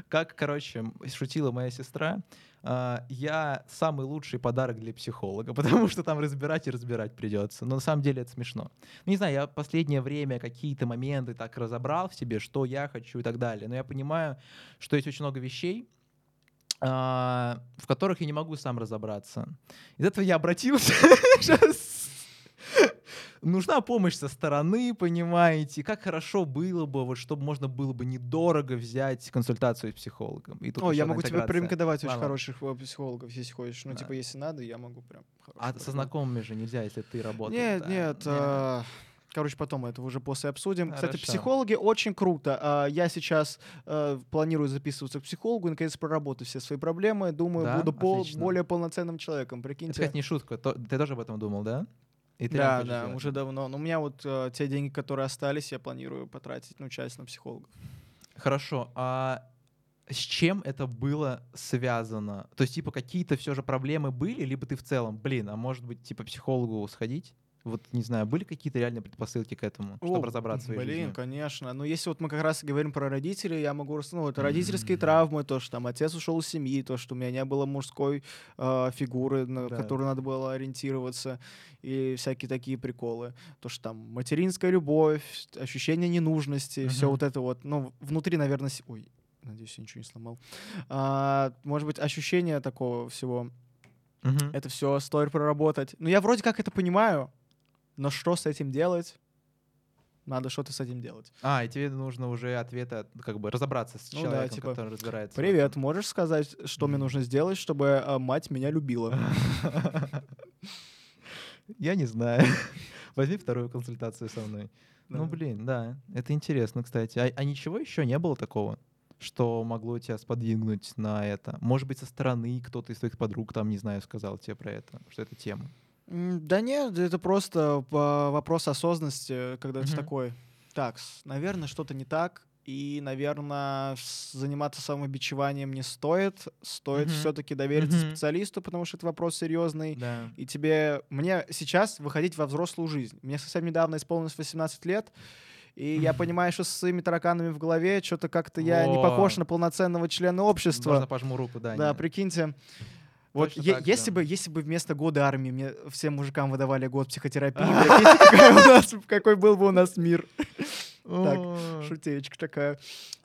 Как, короче, шутила моя сестра, а, я самый лучший подарок для психолога, потому что там разбирать и разбирать придется. Но на самом деле это смешно. Ну, не знаю, я последнее время какие-то моменты так разобрал в себе, что я хочу и так далее. Но я понимаю, что есть очень много вещей, в которых я не могу сам разобраться. Из этого я обратился. Нужна помощь со стороны, понимаете, как хорошо было бы, вот, чтобы можно было бы недорого взять консультацию с психологом. И тут О, я могу тебе интеграция. порекомендовать очень хороших э, психологов, если хочешь. Ну, Да. типа, если надо, я могу прям. А со знакомыми же нельзя, если ты работаешь. Нет, нет. а, Короче, потом это уже после обсудим. Кстати, Хорошо. психологи очень круто. А, Я сейчас э, планирую записываться к психологу и наконец проработать все свои проблемы. Думаю, Да? буду пол- более полноценным человеком. Это, Прикиньте. кстати, не шутка. Ты тоже об этом думал, да? И ты Да, да, сделать? уже давно. Но у меня вот э, те деньги, которые остались, я планирую потратить, ну, часть на психологов. Хорошо. А с чем это было связано? То есть, типа, какие-то все же проблемы были, либо ты в целом, блин, а может быть, типа, психологу сходить? Вот, не знаю, были какие-то реальные предпосылки к этому, чтобы О, разобраться в своей Блин, конечно. Но если вот мы как раз говорим про родителей, я могу... Ну, это родительские Мгм. травмы, то, что там отец ушел из семьи, то, что у меня не было мужской э, фигуры, на Да. которую надо было ориентироваться, и всякие такие приколы. То, что там материнская любовь, ощущение ненужности, все Мгм. вот это вот. Ну, внутри, наверное... с- Ой, надеюсь, я ничего не сломал. А, может быть, ощущение такого всего Мгм. это все стоит проработать. Ну, я вроде как это понимаю, но что с этим делать? Надо что-то с этим делать. А, и тебе нужно уже ответы, от- как бы разобраться с Ну да, человеком, типа, который разбирается. Привет, можешь сказать, что мне Мгм. нужно сделать, чтобы а, мать меня любила? Я не знаю. Возьми вторую консультацию со мной. Ну, Да. блин, да, это интересно, кстати. А, а ничего еще не было такого, что могло тебя сподвигнуть на это? Может быть, со стороны кто-то из твоих подруг, там, не знаю, сказал тебе про это, что это тема? Да нет, это просто а, вопрос осознанности, когда ты Мгм. такой, так, наверное, что-то не так, и, наверное, заниматься самобичеванием не стоит, стоит Мгм. все-таки довериться Мгм. специалисту, потому что это вопрос серьезный. Да. И тебе, мне сейчас выходить во взрослую жизнь. Мне совсем недавно исполнилось 18 лет, и я понимаю, что со своими тараканами в голове что-то как-то я не похож на полноценного члена общества. Можно пожму руку, да. Да, прикиньте. Вот Точно е- так, если да. бы, если бы вместо года армии мне всем мужикам выдавали год психотерапии, прикиньте, какая у нас- какой был бы у нас мир. Так. Шутеечка такая.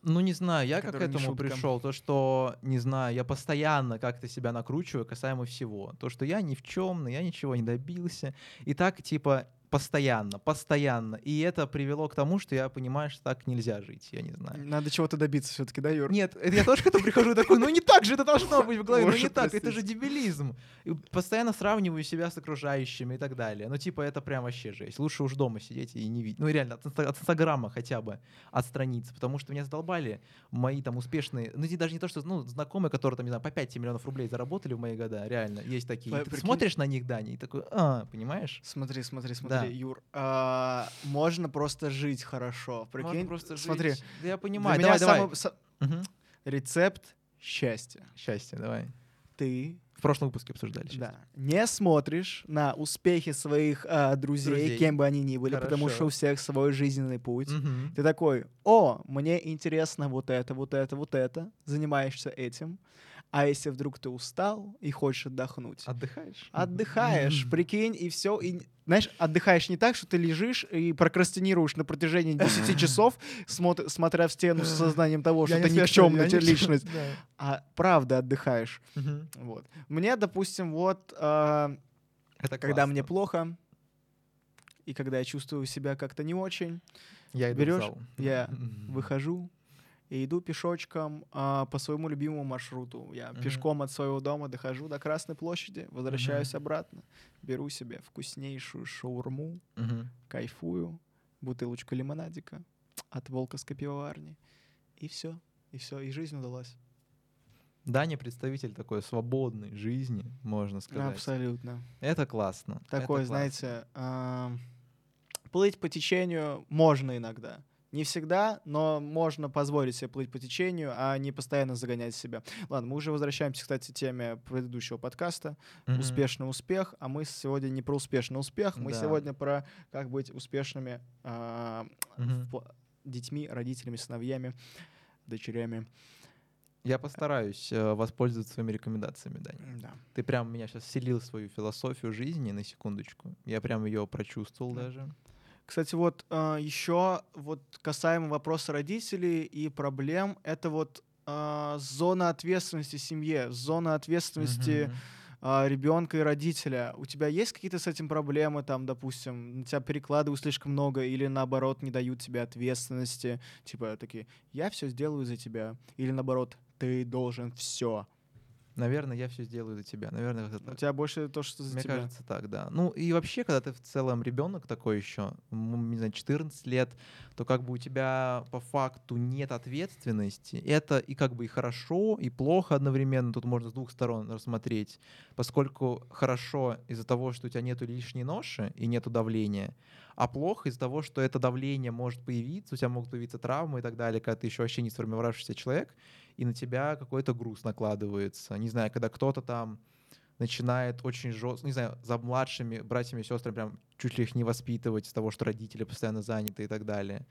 Ну, не знаю, я как к этому пришел, то, что, не знаю, я постоянно как-то себя накручиваю касаемо всего. То, что я ни в чем, я ничего не добился. И так, типа, постоянно, постоянно. И это привело к тому, что я понимаю, что так нельзя жить, я не знаю. Надо чего-то добиться все-таки, да, Юр? Нет, я тоже к этому прихожу такой, ну не так же это должно быть в голове, ну не так, это же дебилизм. И постоянно сравниваю себя с окружающими и так далее. Ну типа это прям вообще жесть. Лучше уж дома сидеть и не видеть. Ну реально, от, инста- от инстаграма хотя бы отстраниться, потому что меня задолбали мои там успешные, ну не- даже не то, что, ну знакомые, которые там, не знаю, по 5 миллионов рублей заработали в мои года, реально, есть такие. Ты смотришь на них, Даня, и такой, а, понимаешь? Смотри, смотри, Да. Юр. а, можно просто жить хорошо. Прикинь, Можно просто жить. смотри. Да я Для понимаю, меня давай, давай. самый са- Мгм. рецепт счастья. Счастье, давай. Ты В прошлом выпуске обсуждали. Да. Не смотришь на успехи своих а, друзей, Друзей. кем бы они ни были, потому Хорошо. что у всех свой жизненный путь. Мгм. Ты такой, о, мне интересно вот это, вот это, вот это, занимаешься этим. А если вдруг ты устал и хочешь отдохнуть, Отдыхаешь? отдыхаешь, прикинь, и все. И, знаешь, отдыхаешь не так, что ты лежишь и прокрастинируешь на протяжении 10 часов, смотр- смотря в стену с сознанием того, что Я ты никчемная не личность, да. а правда отдыхаешь. Вот. Мне, допустим, вот а, Это когда классно. мне плохо, и когда я чувствую себя как-то не очень, я иду в берешь, зал. я выхожу и иду пешочком а, по своему любимому маршруту. Я Мгм. пешком от своего дома дохожу до Красной площади, возвращаюсь Мгм. обратно, беру себе вкуснейшую шаурму, Мгм. кайфую, бутылочку лимонадика от Волковской пивоварни, и все, и все, и жизнь удалась. Даня представитель такой свободной жизни, можно сказать. Абсолютно. Это классно. это Такой, классно. знаете, а, плыть по течению можно иногда. Не всегда, но можно позволить себе плыть по течению, а не постоянно загонять себя. Ладно, мы уже возвращаемся, кстати, к теме предыдущего подкаста. Мгм. Успешный успех. А мы сегодня не про успешный успех, мы Да. сегодня про как быть успешными в пла- детьми, родителями, сыновьями, дочерями. Я постараюсь э, воспользоваться своими рекомендациями, Даня. Да. Ты прям меня сейчас вселил в свою философию жизни на секундочку. Я прям ее прочувствовал Да. даже. Кстати, вот еще вот касаемо вопроса родителей и проблем, это вот а, зона ответственности семье, зона ответственности Мгм. ребенка и родителя. У тебя есть какие-то с этим проблемы, там, допустим, на тебя перекладывают слишком много, или наоборот не дают тебе ответственности, типа такие, я все сделаю за тебя, или наоборот, ты должен все. Наверное, я все сделаю за тебя. Наверное, это У так. тебя больше то, что за Мне тебя. кажется, так, да. Ну и вообще, когда ты в целом ребенок такой еще, не знаю, 14 лет, то как бы у тебя по факту нет ответственности. Это и как бы и хорошо, и плохо одновременно. Тут можно с двух сторон рассмотреть. Поскольку хорошо из-за того, что у тебя нету лишней ноши и нету давления, а плохо из-за того, что это давление может появиться, у тебя могут появиться травмы и так далее, когда ты еще вообще не сформировавшийся человек, и на тебя какой-то груз накладывается. Не знаю, когда кто-то там начинает очень жестко, не знаю, за младшими братьями и сестрами прям чуть ли их не воспитывать из того, что родители постоянно заняты и так далее.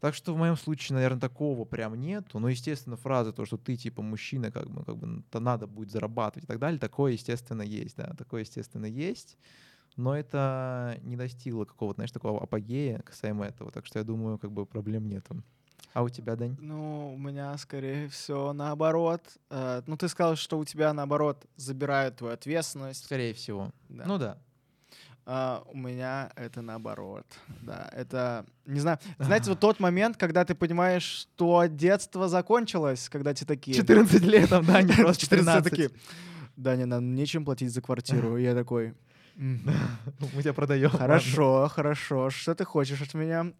Так что в моем случае, наверное, такого прям нету. Но, естественно, фраза, то, что ты типа мужчина, как бы, как бы то надо будет зарабатывать и так далее, такое, естественно, есть, да, такое, естественно, есть. Но это не достигло какого-то, знаешь, такого апогея касаемо этого. Так что я думаю, как бы проблем нету. А у тебя, Дань? Ну, у меня, скорее всего, наоборот. Э, ну, ты сказал, что у тебя, наоборот, забирают твою ответственность. Скорее всего. Да. Ну да. А, у меня это наоборот. Да, это, не знаю, знаете, вот тот момент, когда ты понимаешь, что детство закончилось, когда тебе такие... 14 лет, там, да, не просто 14 13. такие, Даня, нам нечем платить за квартиру. Я такой, «Мгм. Мы тебя продаем. хорошо, хорошо, что ты хочешь от меня?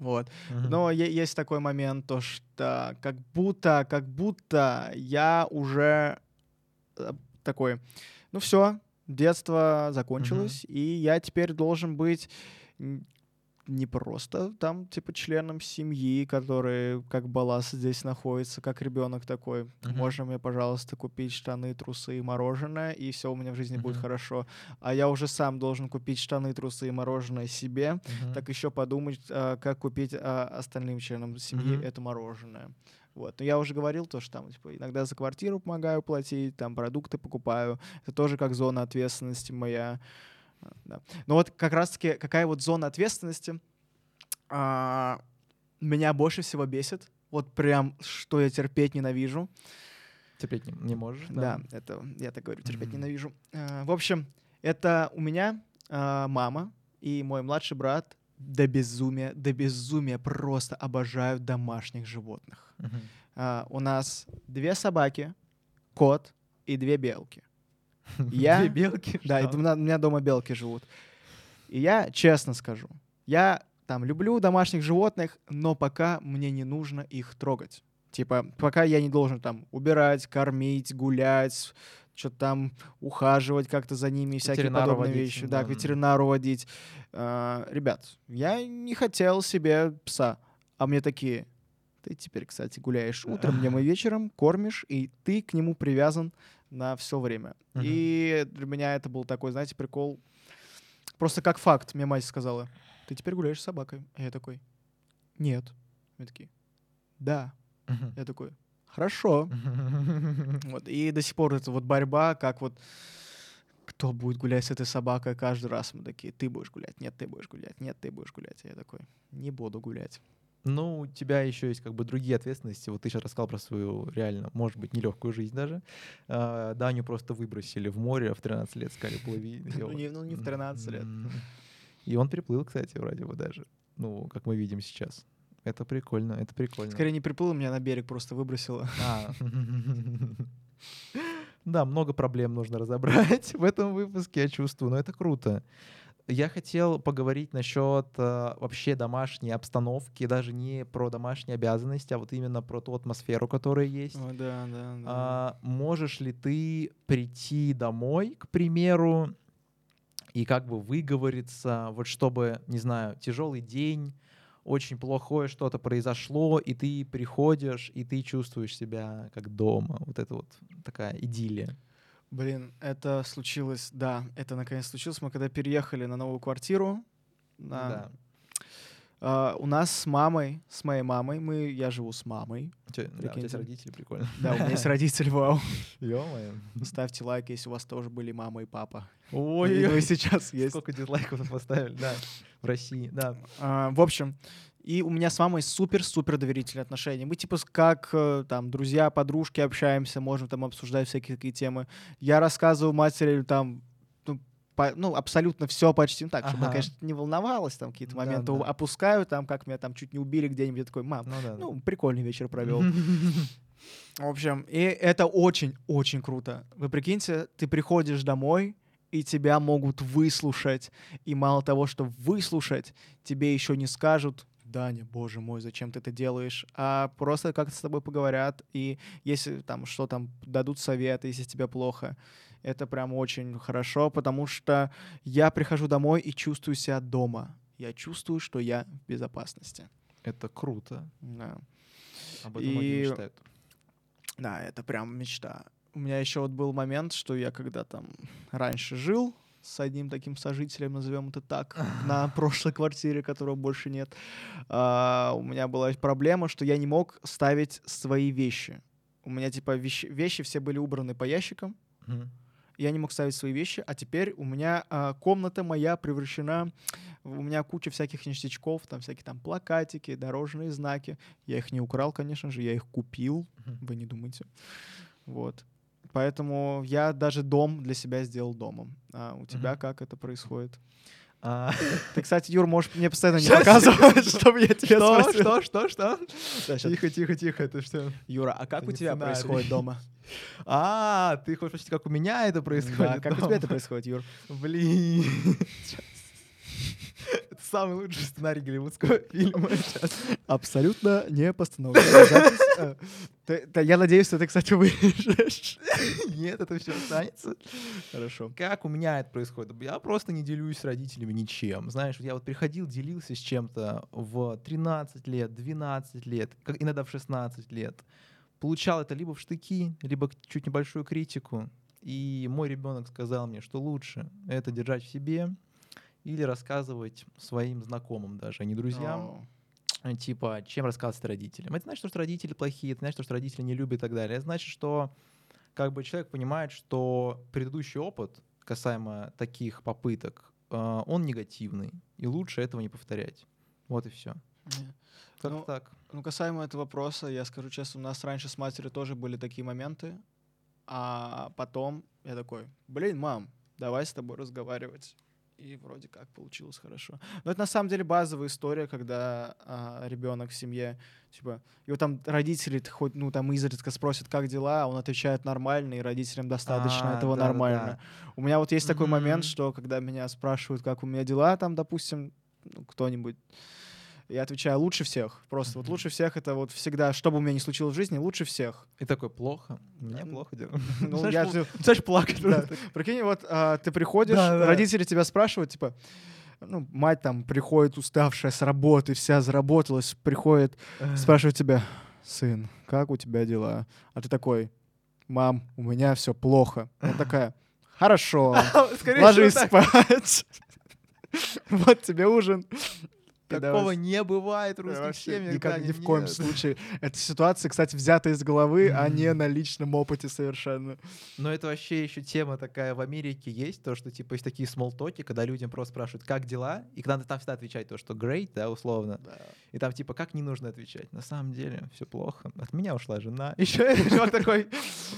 Вот. Мгм. Но есть такой момент, то что как будто, как будто я уже э, такой, ну все, детство закончилось, и я теперь должен быть не просто там типа членом семьи, который как балласт здесь находится, как ребенок такой. Мгм. Можно мне, пожалуйста, купить штаны, трусы и мороженое, и все у меня в жизни будет Мгм. хорошо. А я уже сам должен купить штаны, трусы и мороженое себе, Мгм. так еще подумать, а, как купить а, остальным членам семьи Мгм. это мороженое. Вот. Но я уже говорил то, что там типа, иногда за квартиру помогаю платить, там продукты покупаю. Это тоже как зона ответственности моя. А, Да. Но вот как раз-таки какая вот зона ответственности а, меня больше всего бесит. Вот прям, что я терпеть ненавижу. Терпеть не, не можешь? Да, это я так говорю, терпеть Мгм. ненавижу. А, В общем, это у меня а, мама и мой младший брат до безумия, до безумия просто обожают домашних животных. Мгм. А, У нас две собаки, кот и две белки. Я- Две белки? Да, и у меня- дома белки живут. И я честно скажу, я там люблю домашних животных, но пока мне не нужно их трогать. Типа, пока я не должен там убирать, кормить, гулять, что-то там ухаживать как-то за ними, всякие подобные водить, вещи. Да, да. к ветеринару водить. А, ребят, я не хотел себе пса, а мне такие, ты теперь, кстати, гуляешь утром, днем и вечером, кормишь, и ты к нему привязан на все время. Мгм. И для меня это был такой, знаете, прикол. Просто как факт, мне мать сказала, ты теперь гуляешь с собакой. А я такой, нет. Мне такие, да. Мгм. Я такой, хорошо. Вот. И до сих пор это вот борьба, как вот кто будет гулять с этой собакой каждый раз. Мы такие, ты будешь гулять, нет, ты будешь гулять, нет, ты будешь гулять. А я такой, не буду гулять. Ну, у тебя еще есть как бы другие ответственности. Вот ты сейчас рассказал про свою реально, может быть, нелегкую жизнь даже. А, Даню просто выбросили в море в 13 лет, сказали, плыви. Ну не, ну, не в 13 лет. И он приплыл, кстати, вроде бы даже. Ну, как мы видим сейчас. Это прикольно, это прикольно. Скорее не приплыл, меня на берег просто выбросило. А. Да, много проблем нужно разобрать в этом выпуске, я чувствую, но это круто. Я хотел поговорить насчет э, вообще домашней обстановки, даже не про домашние обязанности, а вот именно про ту атмосферу, которая есть. О, да, да, да. А, можешь ли ты прийти домой, к примеру, и как бы выговориться, вот чтобы, не знаю, тяжелый день, очень плохое что-то произошло, и ты приходишь, и ты чувствуешь себя как дома. Вот это вот такая идиллия. Блин, это случилось, да, это наконец случилось. Мы когда переехали на новую квартиру, на, Да. а, у нас с мамой, с моей мамой, мы, я живу с мамой. Да, у тебя есть родители, прикольно. Да, у меня есть родители, вау. Ё-моё. Ставьте лайк, если у вас тоже были мама и папа. Ой, Ну и сейчас есть. Сколько дизлайков поставили, да, в России, да. А, В общем, и у меня с мамой супер-супер доверительные отношения. Мы типа как э, там друзья, подружки общаемся, можем там обсуждать всякие такие темы. Я рассказываю матери там ну, по- ну, абсолютно все почти ну, так, чтобы она, Ага. конечно, не волновалась, там какие-то Да, моменты да. опускаю, там, как меня там чуть не убили где-нибудь, я такой, мам, Ну да. ну, прикольный вечер провел. В общем, и это очень-очень круто. Вы прикиньте, ты приходишь домой, и тебя могут выслушать. И мало того, что выслушать, тебе еще не скажут, Даня, боже мой, зачем ты это делаешь? А просто как-то с тобой поговорят, и если там что там, дадут совет, если тебе плохо. Это прям очень хорошо, потому что я прихожу домой и чувствую себя дома. Я чувствую, что я в безопасности. Это круто. Да. Об этом многие И- мечтают. Да, это прям мечта. У меня еще вот был момент, что я когда там раньше жил с одним таким сожителем, назовем это так, на прошлой квартире, которого больше нет, а, у меня была проблема, что я не мог ставить свои вещи. У меня типа вещи, вещи все были убраны по ящикам, я не мог ставить свои вещи, а теперь у меня а, комната моя превращена, у меня куча всяких ништячков, там всякие там плакатики, дорожные знаки. Я их не украл, конечно же, я их купил, вы не думайте. Вот. Поэтому я даже дом для себя сделал домом. А у тебя как это происходит? А, Ты, кстати, Юр, можешь мне постоянно не показывать, чтобы я тебя Что, спросил. что, что, что? Щас. Тихо, тихо, тихо, это что? Юра, а как у тебя происходит дома? А, ты хочешь спросить, как у меня это происходит? Как у тебя это происходит, Юр? Блин. Самый лучший сценарий голливудского фильма. Щас. Абсолютно не постановочная запись. Э, Я надеюсь, что ты, кстати, вырежешь. Нет, это все останется. Хорошо. Как у меня это происходит? Я просто не делюсь с родителями ничем. Знаешь, я вот приходил, делился с чем-то в 13 лет, 12 лет, как иногда в 16 лет. Получал это либо в штыки, либо чуть небольшую критику. И мой ребенок сказал мне, что лучше это держать в себе или рассказывать своим знакомым даже, а не друзьям. Э, типа, чем рассказывать родителям. Это значит, что родители плохие, это значит, что родители не любят и так далее. Это значит, что как бы человек понимает, что предыдущий опыт касаемо таких попыток, э, он негативный, и лучше этого не повторять. Вот и все. не. Как Ну, так? Ну, касаемо этого вопроса, я скажу честно, у нас раньше с матерью тоже были такие моменты, а потом я такой, блин, мам, давай с тобой разговаривать. И вроде как получилось хорошо. Но это на самом деле базовая история, когда ребенок в семье, типа, его там родители хоть, ну, там изредка спросят, как дела, а он отвечает нормально, и родителям достаточно А, этого да-да-да. нормально. У меня вот есть такой момент, что когда меня спрашивают, как у меня дела, там, допустим, ну, кто-нибудь, я отвечаю лучше всех. Просто вот Мгм. лучше всех это вот всегда, что бы у меня ни случилось в жизни, лучше всех. И такой, плохо? Ну, плохо дело. Ну, я же- Знаешь, плакать. Прикинь, вот а, ты приходишь, родители тебя спрашивают, типа, ну, мать там приходит уставшая с работы, вся заработалась, приходит, спрашивает тебя, сын, как у тебя дела? А ты такой, мам, у меня все плохо. Она такая, хорошо, ложись спать. Вот тебе ужин. Такого не бывает в русских семьях. никак, ни в коем случае. Эта ситуация, кстати, взята из головы, а не на личном опыте совершенно. Но это вообще еще тема такая в Америке есть, то, что типа есть такие смолтоки, когда людям просто спрашивают, как дела, и когда там всегда отвечать то, что great, да, условно. И там типа, как не нужно отвечать? На самом деле все плохо. От меня ушла жена. Еще чувак такой,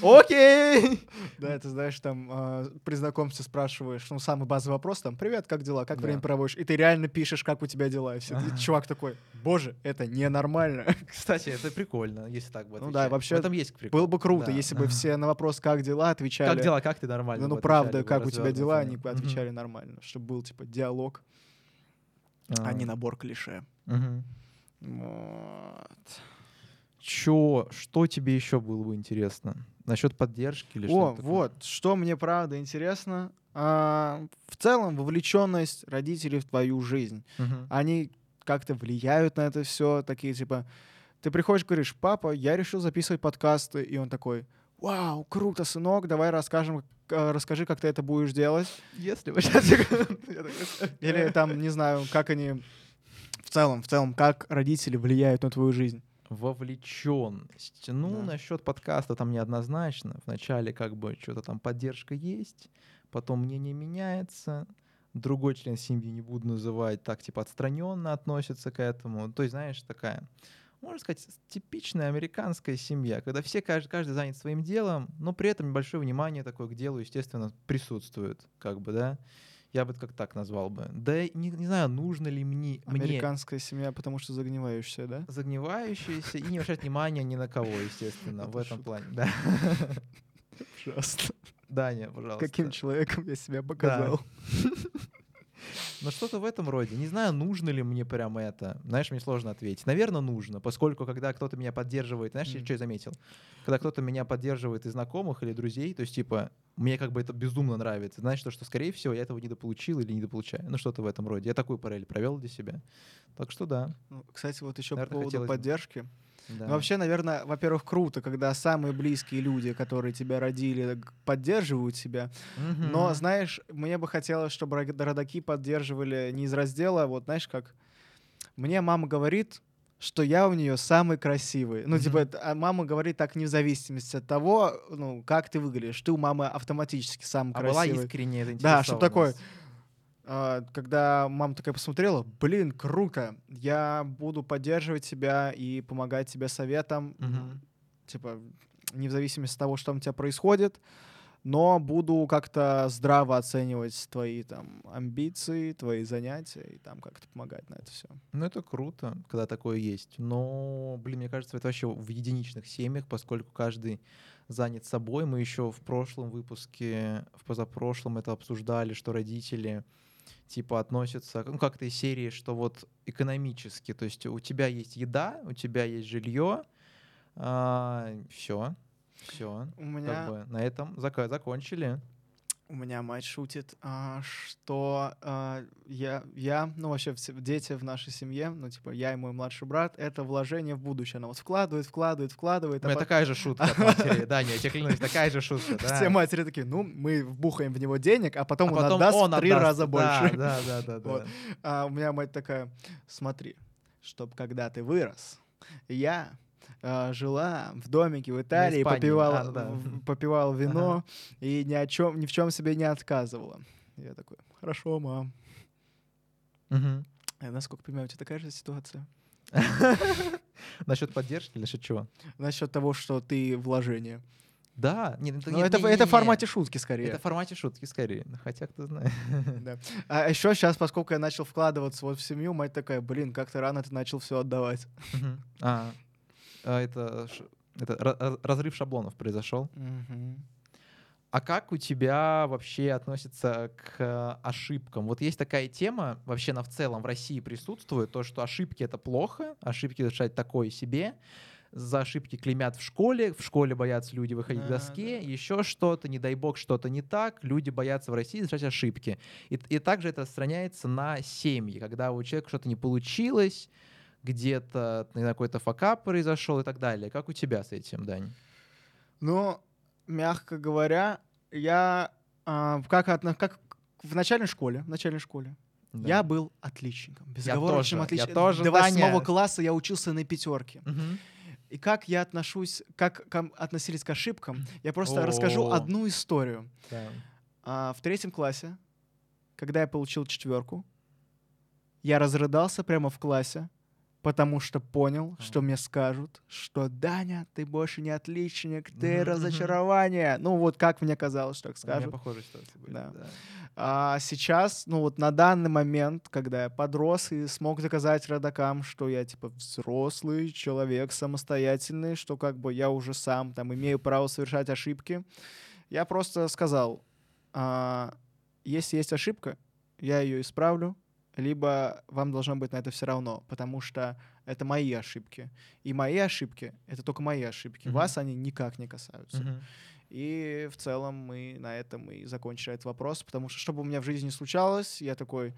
окей. Да, ты знаешь, там а, при знакомстве спрашиваешь, ну, самый базовый вопрос, там, привет, как дела, как время проводишь? И ты реально пишешь, как у тебя дела, и чувак такой, боже, это ненормально. Кстати, это прикольно, если так бы Ну да, отвечать. вообще В этом есть прикол. Было бы круто, Да. если бы все на вопрос «как дела?» отвечали. Как дела, как ты нормально? Ну, ну бы правда, как у тебя дела, они бы отвечали нормально, чтобы был типа диалог, а не набор клише. Мгм. Вот. Чё, что тебе еще было бы интересно? Насчет поддержки или О, что-то такое? вот, что мне правда интересно. А, в целом, вовлеченность родителей в твою жизнь. Мгм. Они как-то влияют на это все, такие типа, ты приходишь, говоришь, папа, я решил записывать подкасты, и он такой, вау, круто, сынок, давай расскажем, к- расскажи, как ты это будешь делать. Если бы сейчас... Или там, не знаю, как они в целом, в целом, как родители влияют на твою жизнь. Вовлеченность. Ну, Да. насчет подкаста там неоднозначно. Вначале как бы что-то там поддержка есть, потом мнение меняется. Другой член семьи, не буду называть, так типа отстраненно относится к этому. То есть, знаешь, такая, можно сказать, типичная американская семья, когда все, каждый, каждый занят своим делом, но при этом небольшое внимание такое к делу, естественно, присутствует, как бы, да. Я бы это как так назвал бы. Да не, не знаю, нужно ли мне, мне Американская семья, потому что загнивающая, да? загнивающиеся и не обращать внимания ни на кого, естественно, в Это этом плане. Да. Ужасно. Даня, пожалуйста. Каким человеком я себя показал. Ну что-то в этом роде. Не знаю, нужно ли мне прямо это. Знаешь, мне сложно ответить. Наверное, нужно, поскольку когда кто-то меня поддерживает, знаешь, я Мгм. что я заметил? Когда кто-то меня поддерживает из знакомых или друзей, то есть типа мне как бы это безумно нравится. Знаешь, то, что скорее всего я этого недополучил или недополучаю. Ну что-то в этом роде. Я такую параллель провел для себя. Так что да. Ну, Кстати, вот еще по Наверно, поводу хотелось бы. Да. Вообще, наверное, во-первых, круто, когда самые близкие люди, которые тебя родили, поддерживают тебя. Но, Мгм. знаешь, мне бы хотелось, чтобы родаки поддерживали не из раздела, вот знаешь как, мне мама говорит, что я у нее самый красивый. Ну, типа, Мгм. это- а мама говорит так не в зависимости от того, ну, как ты выглядишь. Ты у мамы автоматически самый а была красивый. искренняя Да, что такое? А, когда мама такая посмотрела, блин, круто, я буду поддерживать тебя и помогать тебе советом, Мгм. типа, не в зависимости от того, что там у тебя происходит, но буду как-то здраво оценивать твои там амбиции, твои занятия и там как-то помогать на это все. Ну, это круто, когда такое есть. Но, блин, мне кажется, это вообще в единичных семьях, поскольку каждый занят собой. Мы еще в прошлом выпуске, в позапрошлом это обсуждали, что родители типа относятся, ну, как-то из серии, что вот экономически, то есть у тебя есть еда, у тебя есть жилье, все, все, У меня, как бы на этом зака- закончили. У меня мать шутит, а, что а, я, я, ну вообще все дети в нашей семье, ну типа я и мой младший брат, это вложение в будущее. Она вот вкладывает, вкладывает, вкладывает. У а меня пот- такая же шутка от матери. Да, нет, я тебе клянусь, такая же шутка. да. Все матери такие, ну, мы вбухаем в него денег, а потом А он потом отдаст он в три отдаст. раза больше. Да, да, да, да. Вот. А у меня мать такая, смотри, чтоб когда ты вырос, я а, жила в домике в Италии, Испании. попивала, А, ну да. попивала вино и ни о чем, ни в чем себе не отказывала. Я такой, хорошо, мам. Мгм. А насколько понимаю, у тебя такая же ситуация? Насчет поддержки насчет чего? Насчет того, что ты вложение. Да, нет, это, Ну, нет, это, не- в- не- это в формате шутки скорее. Это в формате шутки скорее, хотя кто знает. Да. А еще сейчас, поскольку я начал вкладываться вот в семью, мать такая, блин, как ты рано ты начал все отдавать. А, а это ш- это ра- разрыв шаблонов произошел. А как у тебя вообще относится к э, ошибкам? Вот есть такая тема, вообще она в целом в России присутствует, то, что ошибки — это плохо, ошибки решать такое себе, за ошибки клеймят в школе, в школе боятся люди выходить к доске, да. еще что-то, не дай бог, что-то не так, люди боятся в России совершать ошибки. И, и также это распространяется на семьи, когда у человека что-то не получилось, где-то какой-то факап произошел и так далее. Как у тебя с этим, Дань? Ну, мягко говоря, я а, как, как в начальной школе, в начальной школе, Да. я был отличником, безоговорочным отличником. тоже, До восьмого класса я учился на пятерке. Мгм. И как я отношусь, как ко- относились к ошибкам, я просто расскажу О. одну историю. Да. А, в третьем классе, когда я получил четверку, я разрыдался прямо в классе, потому что понял, что мне скажут, что Даня, ты больше не отличник, ты мгм. разочарование. Ну вот как мне казалось, так У меня скажут. похожая ситуация будет. Да. да. А сейчас, ну вот на данный момент, когда я подрос и смог доказать родакам, что я типа взрослый человек, самостоятельный, что как бы я уже сам там имею право совершать ошибки, я просто сказал, а, если есть ошибка, я ее исправлю, либо вам должно быть на это все равно, потому что это мои ошибки. И мои ошибки — это только мои ошибки. Мгм. Вас они никак не касаются. Мгм. И в целом мы на этом и закончили этот вопрос, потому что, чтобы у меня в жизни не случалось, я такой,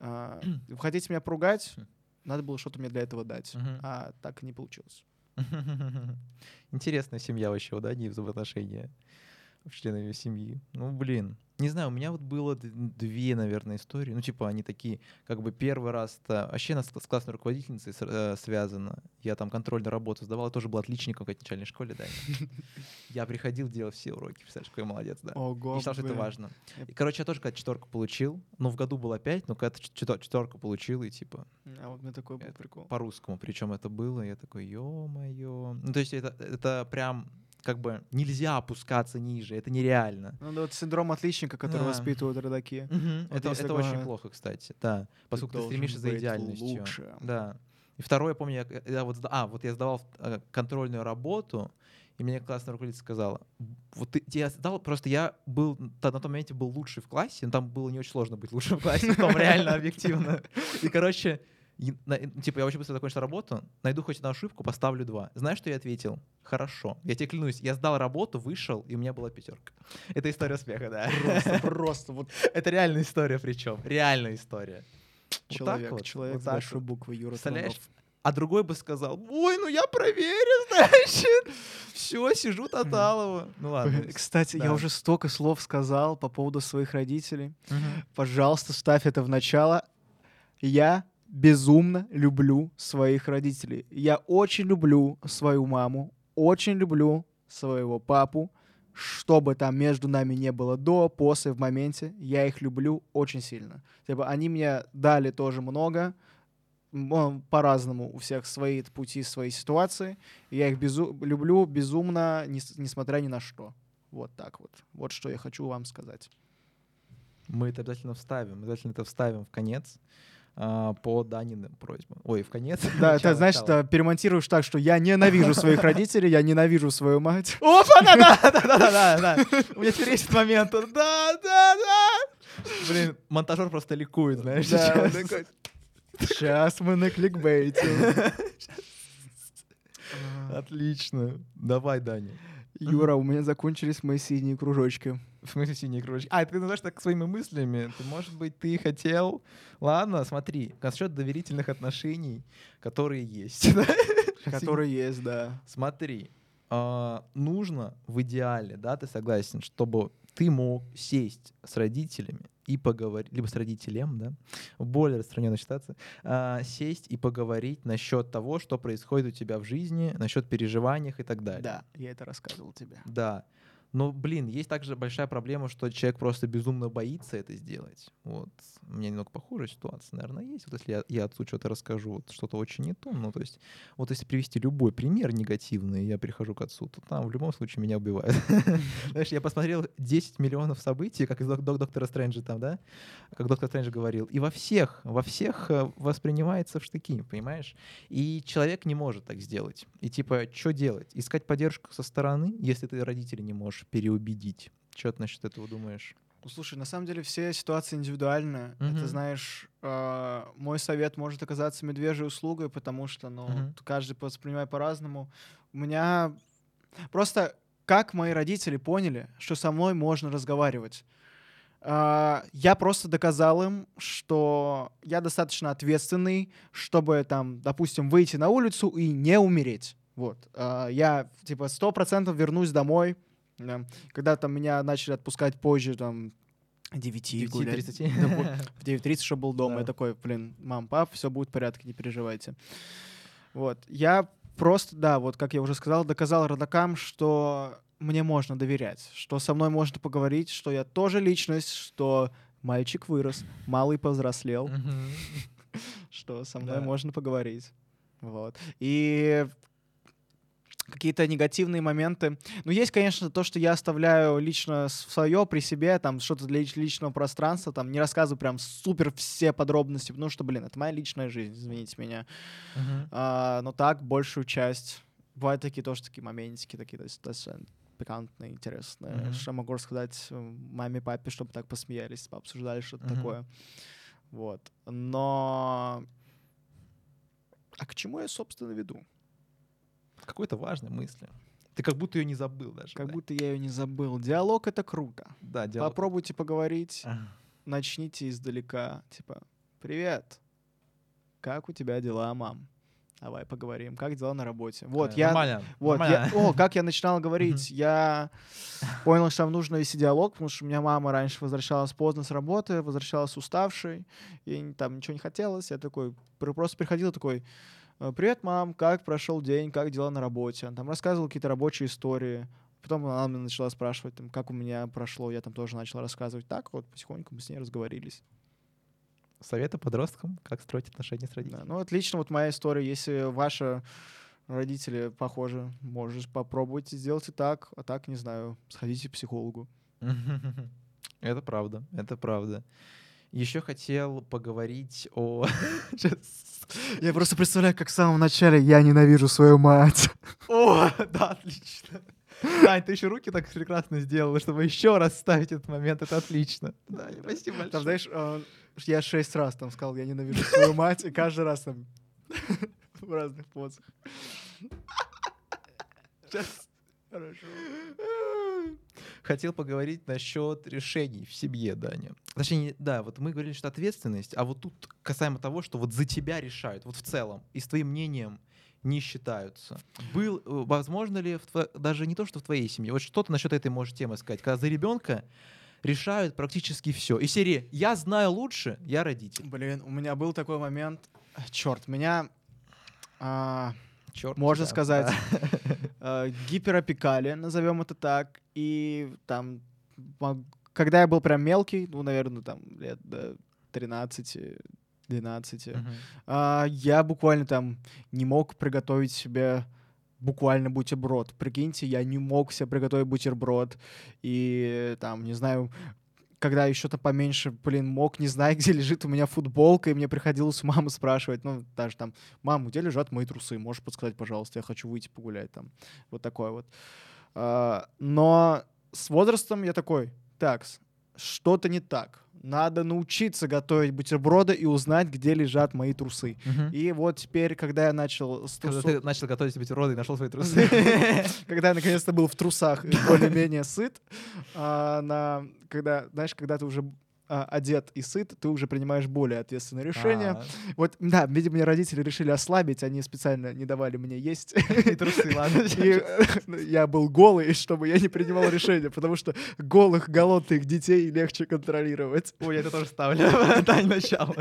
а, вы хотите меня поругать? Надо было что-то мне для этого дать. Мгм. А так и не получилось. Интересная семья вообще, да, не взаимоотношения членами семьи. Ну, блин. Не знаю, у меня вот было две, наверное, истории. Ну, типа, они такие, как бы первый раз-то... Вообще, нас с классной руководительницей э, связано. Я там контрольную работу сдавал, я тоже был отличником в этой начальной школе, да. Я приходил, делал все уроки. Представляешь, какой молодец, да. Ого, считал, что это важно. И, короче, я тоже когда четверку получил, ну, в году было пять, но когда четверку получил, и типа, А вот меня такой был прикол. по-русскому, причем это было, я такой, ё-моё. Ну, то есть это, это прям как бы нельзя опускаться ниже, это нереально. Ну да, вот синдром отличника, который Да. воспитывают родаки. Вот это это очень плохо, кстати, да. Поскольку ты, должен стремишься за идеальностью. лучше. Да. И второе, помню, я, я вот, а, вот я сдавал э, контрольную работу, и мне классная руководительница сказала, вот ты, я сдал, просто я был, на том моменте был лучший в классе, но там было не очень сложно быть лучшим в классе, там реально объективно. И, короче, и на- типа, я очень быстро закончил работу, найду хоть одну ошибку, поставлю два. Знаешь, что я ответил? Хорошо. Я тебе клянусь, я сдал работу, вышел, и у меня была пятерка. Это история успеха, да. Просто, просто вот Это реальная история причем. Реальная история. Человек, вот, человек вот с большой вот. буквы Юра Представляешь? А другой бы сказал, ой, ну я проверил, значит. Все, сижу Таталова. Ну ладно. Кстати, я да. уже столько слов сказал по поводу своих родителей. Мгм. Пожалуйста, ставь это в начало. Я безумно люблю своих родителей. Я очень люблю свою маму, очень люблю своего папу. Что бы там между нами не было до, после, в моменте, я их люблю очень сильно. Типа, они мне дали тоже много, по-разному, у всех свои пути, свои ситуации. Я их безу- люблю безумно, нес- несмотря ни на что. Вот так вот. Вот что я хочу вам сказать. Мы это обязательно вставим. Обязательно это вставим в конец а, по Даниным просьбам. Ой, в конец. Да, это значит, перемонтируешь так, что я ненавижу своих родителей, я ненавижу свою мать. Опа, да, да, да, да, да, да. У меня теперь есть момент. Да, да, да. Блин, монтажер просто ликует, знаешь, сейчас. Сейчас мы на кликбейте. Отлично. Давай, Даня. Юра, у меня закончились мои синие кружочки. В смысле синие кружочки? А, ты называешь так своими мыслями. Ты, может быть, ты хотел... Ладно, смотри. Насчет доверительных отношений, которые есть. Которые есть, да. Смотри, а, нужно в идеале, да, ты согласен, чтобы ты мог сесть с родителями и поговорить, либо с родителем, да, более распространенной ситуации, а, сесть и поговорить насчет того, что происходит у тебя в жизни, насчет переживаний и так далее. Да, я это рассказывал тебе. Да. Но, блин, есть также большая проблема, что человек просто безумно боится это сделать. Вот. У меня немного похожая ситуация, наверное, есть. Вот если я, я отцу что-то расскажу, вот что-то очень не то, ну, то есть, вот если привести любой пример негативный, я прихожу к отцу, то там в любом случае меня убивают. Знаешь, я посмотрел 10 миллионов событий, как из док- док- доктора Стрэнджа там, да? Как доктор Стрэндж говорил. И во всех, во всех э, воспринимается в штыки, понимаешь? И человек не может так сделать. И типа, что делать? Искать поддержку со стороны, если ты родителей не можешь переубедить. Что ты насчет этого думаешь? Ну, слушай, на самом деле все ситуации индивидуальны. Это, Мгм. знаешь, э, мой совет может оказаться медвежьей услугой, потому что, ну, Мгм. каждый воспринимает по-разному. У меня просто как мои родители поняли, что со мной можно разговаривать. А, Я просто доказал им, что я достаточно ответственный, чтобы там, допустим, выйти на улицу и не умереть. Вот. А, Я, типа, сто процентов вернусь домой, да. Когда там меня начали отпускать позже, там, 9 гулять. 9:30? Да, вот, в 9.30 еще был дома. Да. Я такой, блин, мам, пап, все будет в порядке, не переживайте. Вот. Я просто, да, вот как я уже сказал, доказал родакам, что мне можно доверять, что со мной можно поговорить, что я тоже личность, что мальчик вырос, малый повзрослел, что со мной можно поговорить. Вот. И какие-то негативные моменты. Ну, есть, конечно, то, что я оставляю лично свое при себе, там, что-то для личного пространства, там, не рассказываю прям супер все подробности, потому что, блин, это моя личная жизнь, извините меня. Мгм. А, но так, большую часть. Бывают такие тоже такие моментики, такие достаточно пикантные, интересные. Мгм. Что могу рассказать маме, папе, чтобы так посмеялись, пообсуждали что-то Мгм. такое. Вот. Но... А к чему я, собственно, веду? Какой-то важной мысли. Ты как будто ее не забыл даже. Как да? будто я ее не забыл. Диалог — это круто. Да, диалог. Попробуйте поговорить, Ага. начните издалека. Типа, привет, как у тебя дела, мам? Давай поговорим. Как дела на работе? Вот, Э, я... Нормально. Вот, я, нормально. о, как я начинал говорить, я понял, что нам нужно вести диалог, потому что у меня мама раньше возвращалась поздно с работы, возвращалась уставшей, ей там ничего не хотелось, я такой, пр- просто приходил такой, «Э, привет, мам, как прошел день, как дела на работе, Она там рассказывал какие-то рабочие истории, потом она меня начала спрашивать, там, как у меня прошло, я там тоже начал рассказывать, так вот потихоньку мы с ней разговорились. Советы подросткам, как строить отношения с родителями. Да, ну, отлично, вот моя история. Если ваши родители похожи, можешь попробуйте сделайте так, а так, не знаю, сходите к психологу. Это правда, это правда. Еще хотел поговорить о... Щас. Я просто представляю, как в самом начале я ненавижу свою мать. О, да, отлично. Ань, ты еще руки так прекрасно сделала, чтобы еще раз ставить этот момент. Это отлично. Да, спасибо большое. Там, знаешь, э, я шесть раз там сказал, я ненавижу свою мать, и каждый раз там в разных позах. Щас. Хорошо. Хотел поговорить насчет решений в семье, Даня. Точнее, да, вот мы говорили, что ответственность, а вот тут касаемо того, что вот за тебя решают, вот в целом, и с твоим мнением не считаются. Был, э, возможно ли, в даже не то, что в твоей семье, вот что-то насчет этой можешь темы сказать, когда за ребенка решают практически все. И серии «Я знаю лучше, я родитель». Блин, у меня был такой момент. Черт, меня... а, Черт можно тебя, сказать, да. Э, гиперопекали, назовем это так. И там, когда я был прям мелкий, ну, наверное, там лет до 13 12 Мгм. а, я буквально там не мог приготовить себе буквально бутерброд. Прикиньте, я не мог себе приготовить бутерброд. И там, не знаю, когда еще-то поменьше, блин, мог, не знаю, где лежит у меня футболка, и мне приходилось у мамы спрашивать, ну, даже там, мам, где лежат мои трусы? Можешь подсказать, пожалуйста, я хочу выйти погулять там. Вот такое вот. А, но с возрастом я такой, так, что-то не так. Надо научиться готовить бутерброды и узнать, где лежат мои трусы. Мгм. И вот теперь, когда я начал... с Когда трусу- ты начал готовить бутерброды и нашел свои трусы. когда я наконец-то был в трусах более-менее сыт, а, когда, знаешь, когда ты уже а, одет и сыт, ты уже принимаешь более ответственные решения. А, Вот, да, видимо, мне родители решили ослабить, они специально не давали мне есть. И трусы, ладно. Я был голый, чтобы я не принимал решения, потому что голых, голодных детей легче контролировать. Ой, я это тоже ставлю. Дань начало.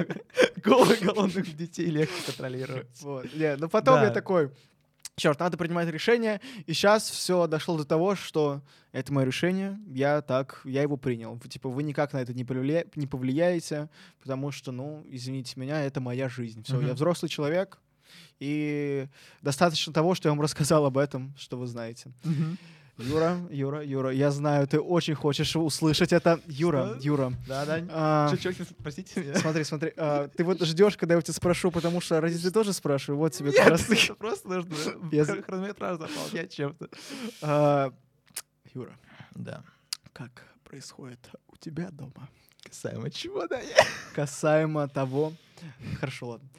Голых голодных детей легче контролировать. Вот. Не, но потом Да. я такой, черт, надо принимать решение. И сейчас все дошло до того, что это мое решение, я так, я его принял. Типа, вы никак на это не, повлия- не повлияете, потому что, ну, извините меня, это моя жизнь. Все, я Мгм. взрослый человек, и достаточно того, что я вам рассказал об этом, что вы знаете. Юра, Юра, Юра, я знаю, ты очень хочешь услышать это. Юра, Что? Юра. Да, Дань. а, Чуть-чуть, простите меня. Смотри, смотри, а, ты вот ждешь, когда я у тебя спрошу, потому что родители тоже спрашивают, вот тебе как Нет, раз таки. это просто нужно Я хронометраж заполнять чем-то. А, Юра, Да. как происходит у тебя дома? Касаемо чего, да? Касаемо того... Хорошо, ладно.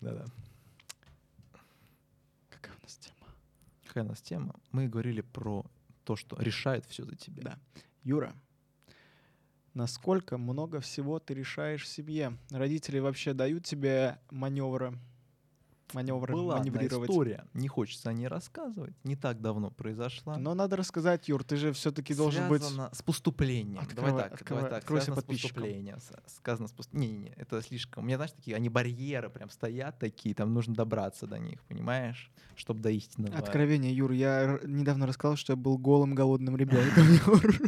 Да-да. Какая у нас тема? Какая у нас тема? Мы говорили про то, что решает все за тебя. Да. Юра, насколько много всего ты решаешь в семье? Родители вообще дают тебе маневры? Маневры Была одна маневрировать? история, не хочется о ней рассказывать, не так давно произошла. Но надо рассказать, Юр, ты же все-таки должен быть... Связано с поступлением. Открывай- давай так, открывай- давай так. связано с поступлением. Сказано с пост- Не-не-не, это слишком. У меня, знаешь, такие, они барьеры прям стоят такие, там нужно добраться до них, понимаешь? Чтобы до истинного. Откровение, Юр, я недавно рассказал, что я был голым голодным ребенком. Юр.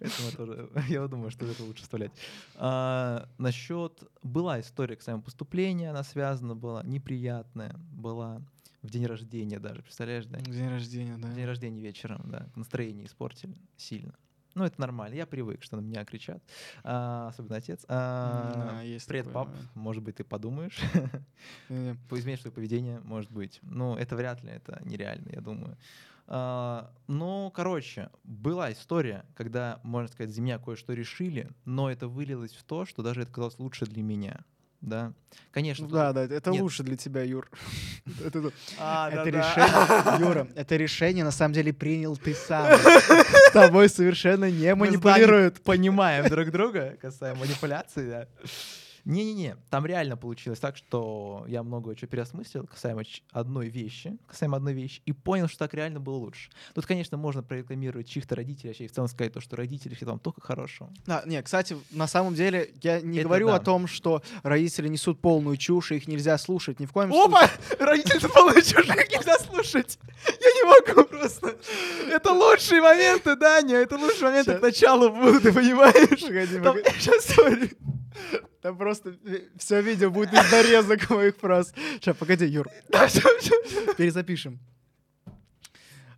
Это тоже, я думаю, что это лучше вставлять. А, насчет... Была история, кстати, поступления, она связана была, неприятная была. В день рождения даже, представляешь, да? День рождения, да. В день рождения вечером, да. Настроение испортили сильно. Ну, это нормально. Я привык, что на меня кричат. А, особенно отец. А, Да, есть Привет, такой пап. момент. Может быть, ты подумаешь. Не-не. Изменишь свое поведение, может быть. Ну, это вряд ли, это нереально, я думаю. А, ну, короче, была история, когда, можно сказать, за меня кое-что решили, но это вылилось в то, что даже это казалось лучше для меня. Да, конечно. Ну Да, да, это Нет. лучше для тебя, Юр. Это А, решение, Юра, это решение на самом деле принял ты сам. С тобой совершенно не манипулируют. Понимаем друг друга, касаемо манипуляции, да. Не-не-не, там реально получилось так, что я много чего переосмыслил касаемо одной вещи, касаемо одной вещи, и понял, что так реально было лучше. Тут, конечно, можно прорекламировать чьих-то родителей, вообще и в целом сказать то, что родители все вам только хорошего. Да, не, кстати, на самом деле я не Это говорю да. о том, что родители несут полную чушь, и их нельзя слушать ни в коем Опа! Родители полные чужих нельзя слушать! Я не могу просто! Это лучшие моменты, Даня! Это лучшие моменты к началу будут, ты понимаешь? Погоди, Там- погоди. Сейчас, сори. Там просто все видео будет из нарезок моих фраз. Сейчас, погоди, Юр, перезапишем.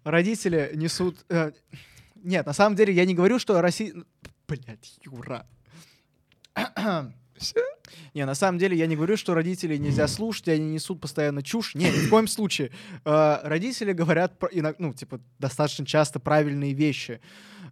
Родители несут... э, Нет, на самом деле я не говорю, что Россия... Блять, Юра. Не, на самом деле я не говорю, что родителей нельзя слушать, они несут постоянно чушь. Не, ни в коем случае. Э, Родители говорят, ну, типа, достаточно часто правильные вещи,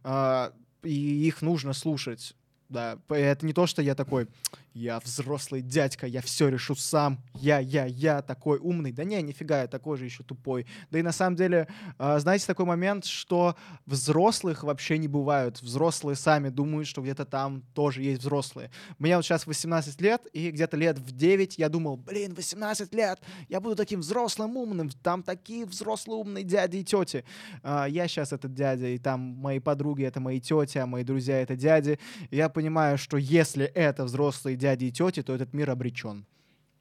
э, и их нужно слушать. Да, это не то, что я такой, я взрослый дядька, я все решу сам, я, я, я такой умный. Да не, нифига, я такой же еще тупой. Да и на самом деле, а, знаете, такой момент, что взрослых вообще не бывают. Взрослые сами думают, что где-то там тоже есть взрослые. Мне вот сейчас 18 лет, и где-то лет в 9 я думал, блин, 18 лет, я буду таким взрослым умным, там такие взрослые умные дяди и тети. А, Я сейчас этот дядя, и там мои подруги — это мои тети, а мои друзья — это дяди. Я понимаю, что если это взрослые дяди и тети, то этот мир обречен.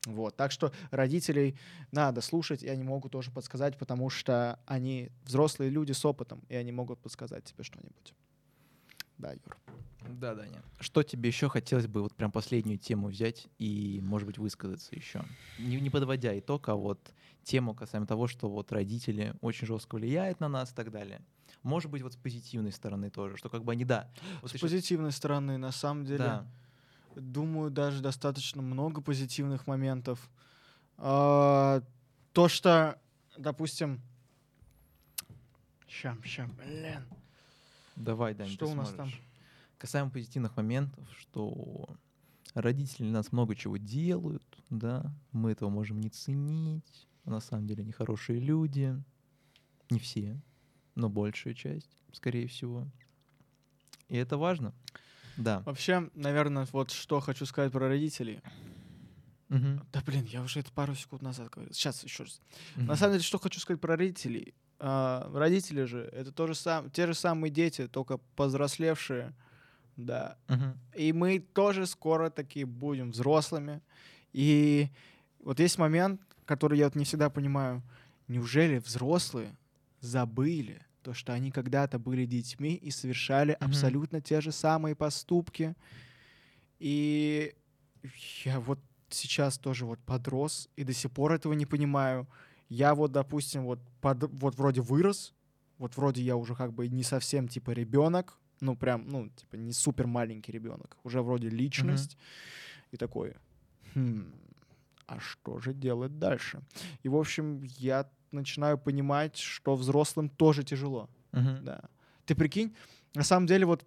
Вот. Так что родителей надо слушать, и они могут тоже подсказать, потому что они взрослые люди с опытом, и они могут подсказать тебе что-нибудь. Да, Юр. Да, Даня. Что тебе еще хотелось бы вот прям последнюю тему взять и, может быть, высказаться еще? Не, не подводя итог, а вот тему касаемо того, что вот родители очень жестко влияют на нас и так далее. Может быть, вот с позитивной стороны тоже, что как бы они, да. Вот С щас- позитивной стороны, на самом деле, Да. думаю, даже достаточно много позитивных моментов. А, То, что, допустим... Ща, ща, блин. Давай, Дань, Что у нас там? сможешь. Касаемо позитивных моментов, что родители нас много чего делают, да, мы этого можем не ценить, на самом деле они хорошие люди, не все, но большая часть, скорее всего. И это важно, да. Вообще, наверное, вот что хочу сказать про родителей. Мгм. Да блин, я уже это пару секунд назад говорил. Сейчас еще раз. Мгм. На самом деле, что хочу сказать про родителей. А, родители же это то же сам, те же самые дети, только повзрослевшие. Да. Мгм. И мы тоже скоро такие будем взрослыми. И вот есть момент, который я вот не всегда понимаю. Неужели взрослые забыли то, что они когда-то были детьми и совершали Мгм. абсолютно те же самые поступки? И я вот сейчас тоже вот подрос и до сих пор этого не понимаю. Я вот, допустим, вот, под- вот вроде вырос, вот вроде я уже как бы не совсем типа ребенок, ну прям, ну типа не супер маленький ребенок, уже вроде личность и такой, «Хм, а что же делать дальше? И в общем я начинаю понимать, что взрослым тоже тяжело. Мгм. Да. Ты прикинь, на самом деле вот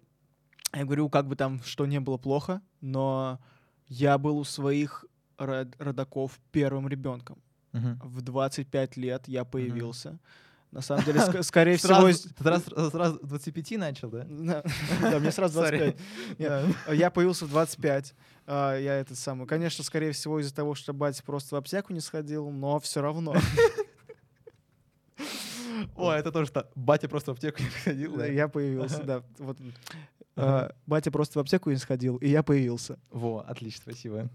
я говорю, как бы там что не было плохо, но я был у своих род- родаков первым ребенком. Мгм. В 25 лет я появился. На самом деле, ск- скорее всего... Сразу, ты сразу, сразу 25 начал, да? Да, мне сразу Sorry. 25. Нет, Я появился в 25. а, Я этот самый. Конечно, скорее всего, из-за того, что батя просто в аптеку не сходил, но все равно. О, это тоже что, батя просто в аптеку не ходил, да? Я появился, да. Вот. а, Батя просто в аптеку не сходил, и я появился. Во, отлично, спасибо.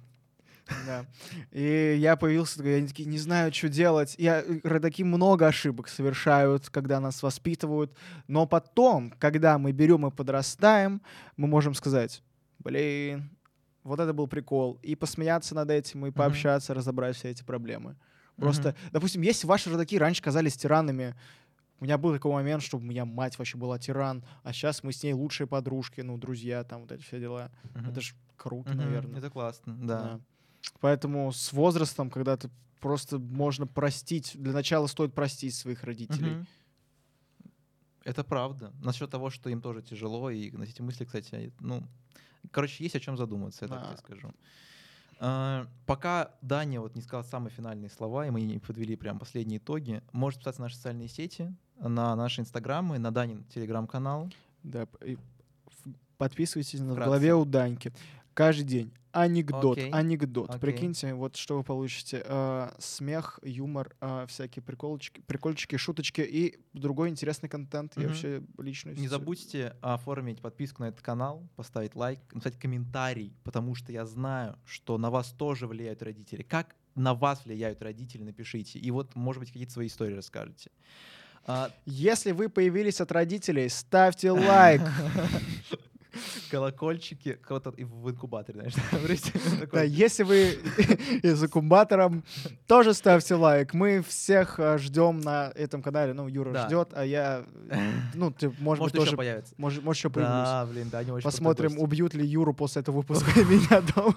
Да. И я появился, они такие, не знаю, что делать. Я, э, родаки много ошибок совершают, когда нас воспитывают. Но потом, когда мы берем и подрастаем, мы можем сказать, блин, вот это был прикол. И посмеяться над этим, и пообщаться, разобрать все эти проблемы. Просто, допустим, если ваши родаки раньше казались тиранами, у меня был такой момент, что у меня мать вообще была тиран, а сейчас мы с ней лучшие подружки, ну, друзья, там вот эти все дела. Мгм. Это ж круто, Мгм. наверное. Это классно, да. Поэтому с возрастом, когда ты просто можно простить, для начала стоит простить своих родителей. Мгм. Это правда. Насчет того, что им тоже тяжело, и на эти мысли, кстати, ну, короче, есть о чем задуматься, я так Да. тебе скажу. А, Пока Даня вот не сказал самые финальные слова, и мы не подвели прям последние итоги, можете писать в наши социальные сети, на наши инстаграмы, на Данин телеграм-канал. Да, подписывайтесь на Вкратце. голове у Даньки. Каждый день. Анекдот, Окей. анекдот. Окей. Прикиньте, вот что вы получите. э, смех, юмор, э, всякие приколочки, прикольчики, шуточки и другой интересный контент. И Мгм. вообще личность. Не забудьте оформить подписку на этот канал, поставить лайк, написать комментарий, потому что я знаю, что на вас тоже влияют родители. Как на вас влияют родители, напишите. И вот, может быть, какие-то свои истории расскажете. А, Если вы появились от родителей, ставьте лайк. колокольчики, кого-то и в инкубаторе, знаешь, Да, если вы из инкубатором, тоже ставьте лайк. Мы всех э, ждем на этом канале. Ну, Юра Да. ждет, а я, ну, ты, может, может, быть, тоже, появится. может, может, еще появлюсь. Да, блин, да, не очень Посмотрим, убьют ли Юру после этого выпуска меня дома.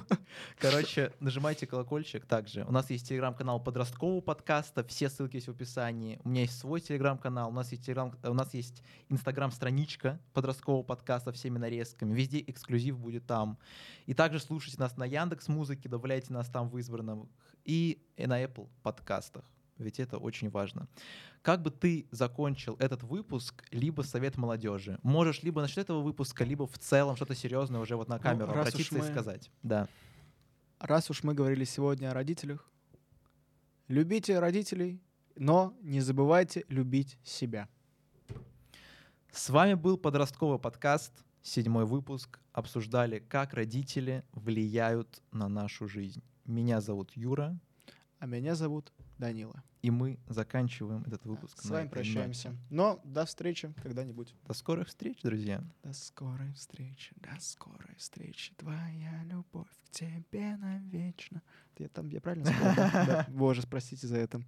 Короче, нажимайте колокольчик также. У нас есть телеграм-канал подросткового подкаста, все ссылки есть в описании. У меня есть свой телеграм-канал, у нас есть телеграм, у нас есть инстаграм-страничка подросткового подкаста всеми нарезками. Везде эксклюзив будет там. И также слушайте нас на Яндекс Музыке, добавляйте нас там в избранном и на Apple подкастах. Ведь это очень важно. Как бы ты закончил этот выпуск, либо совет молодежи? Можешь либо насчет этого выпуска, либо в целом что-то серьезное уже вот на камеру раз уж обратиться и мы- сказать. Да. Раз уж мы говорили сегодня о родителях, любите родителей, но не забывайте любить себя. С вами был подростковый подкаст, седьмой выпуск. Обсуждали, как родители влияют на нашу жизнь. Меня зовут Юра, А меня зовут Данила. и мы заканчиваем этот выпуск. С вами прощаемся. ноте. Но до встречи когда-нибудь. До скорых встреч, друзья. До скорой встречи, до скорой встречи. Твоя любовь к тебе навечно. Я там, я правильно сказал? Боже, простите за это.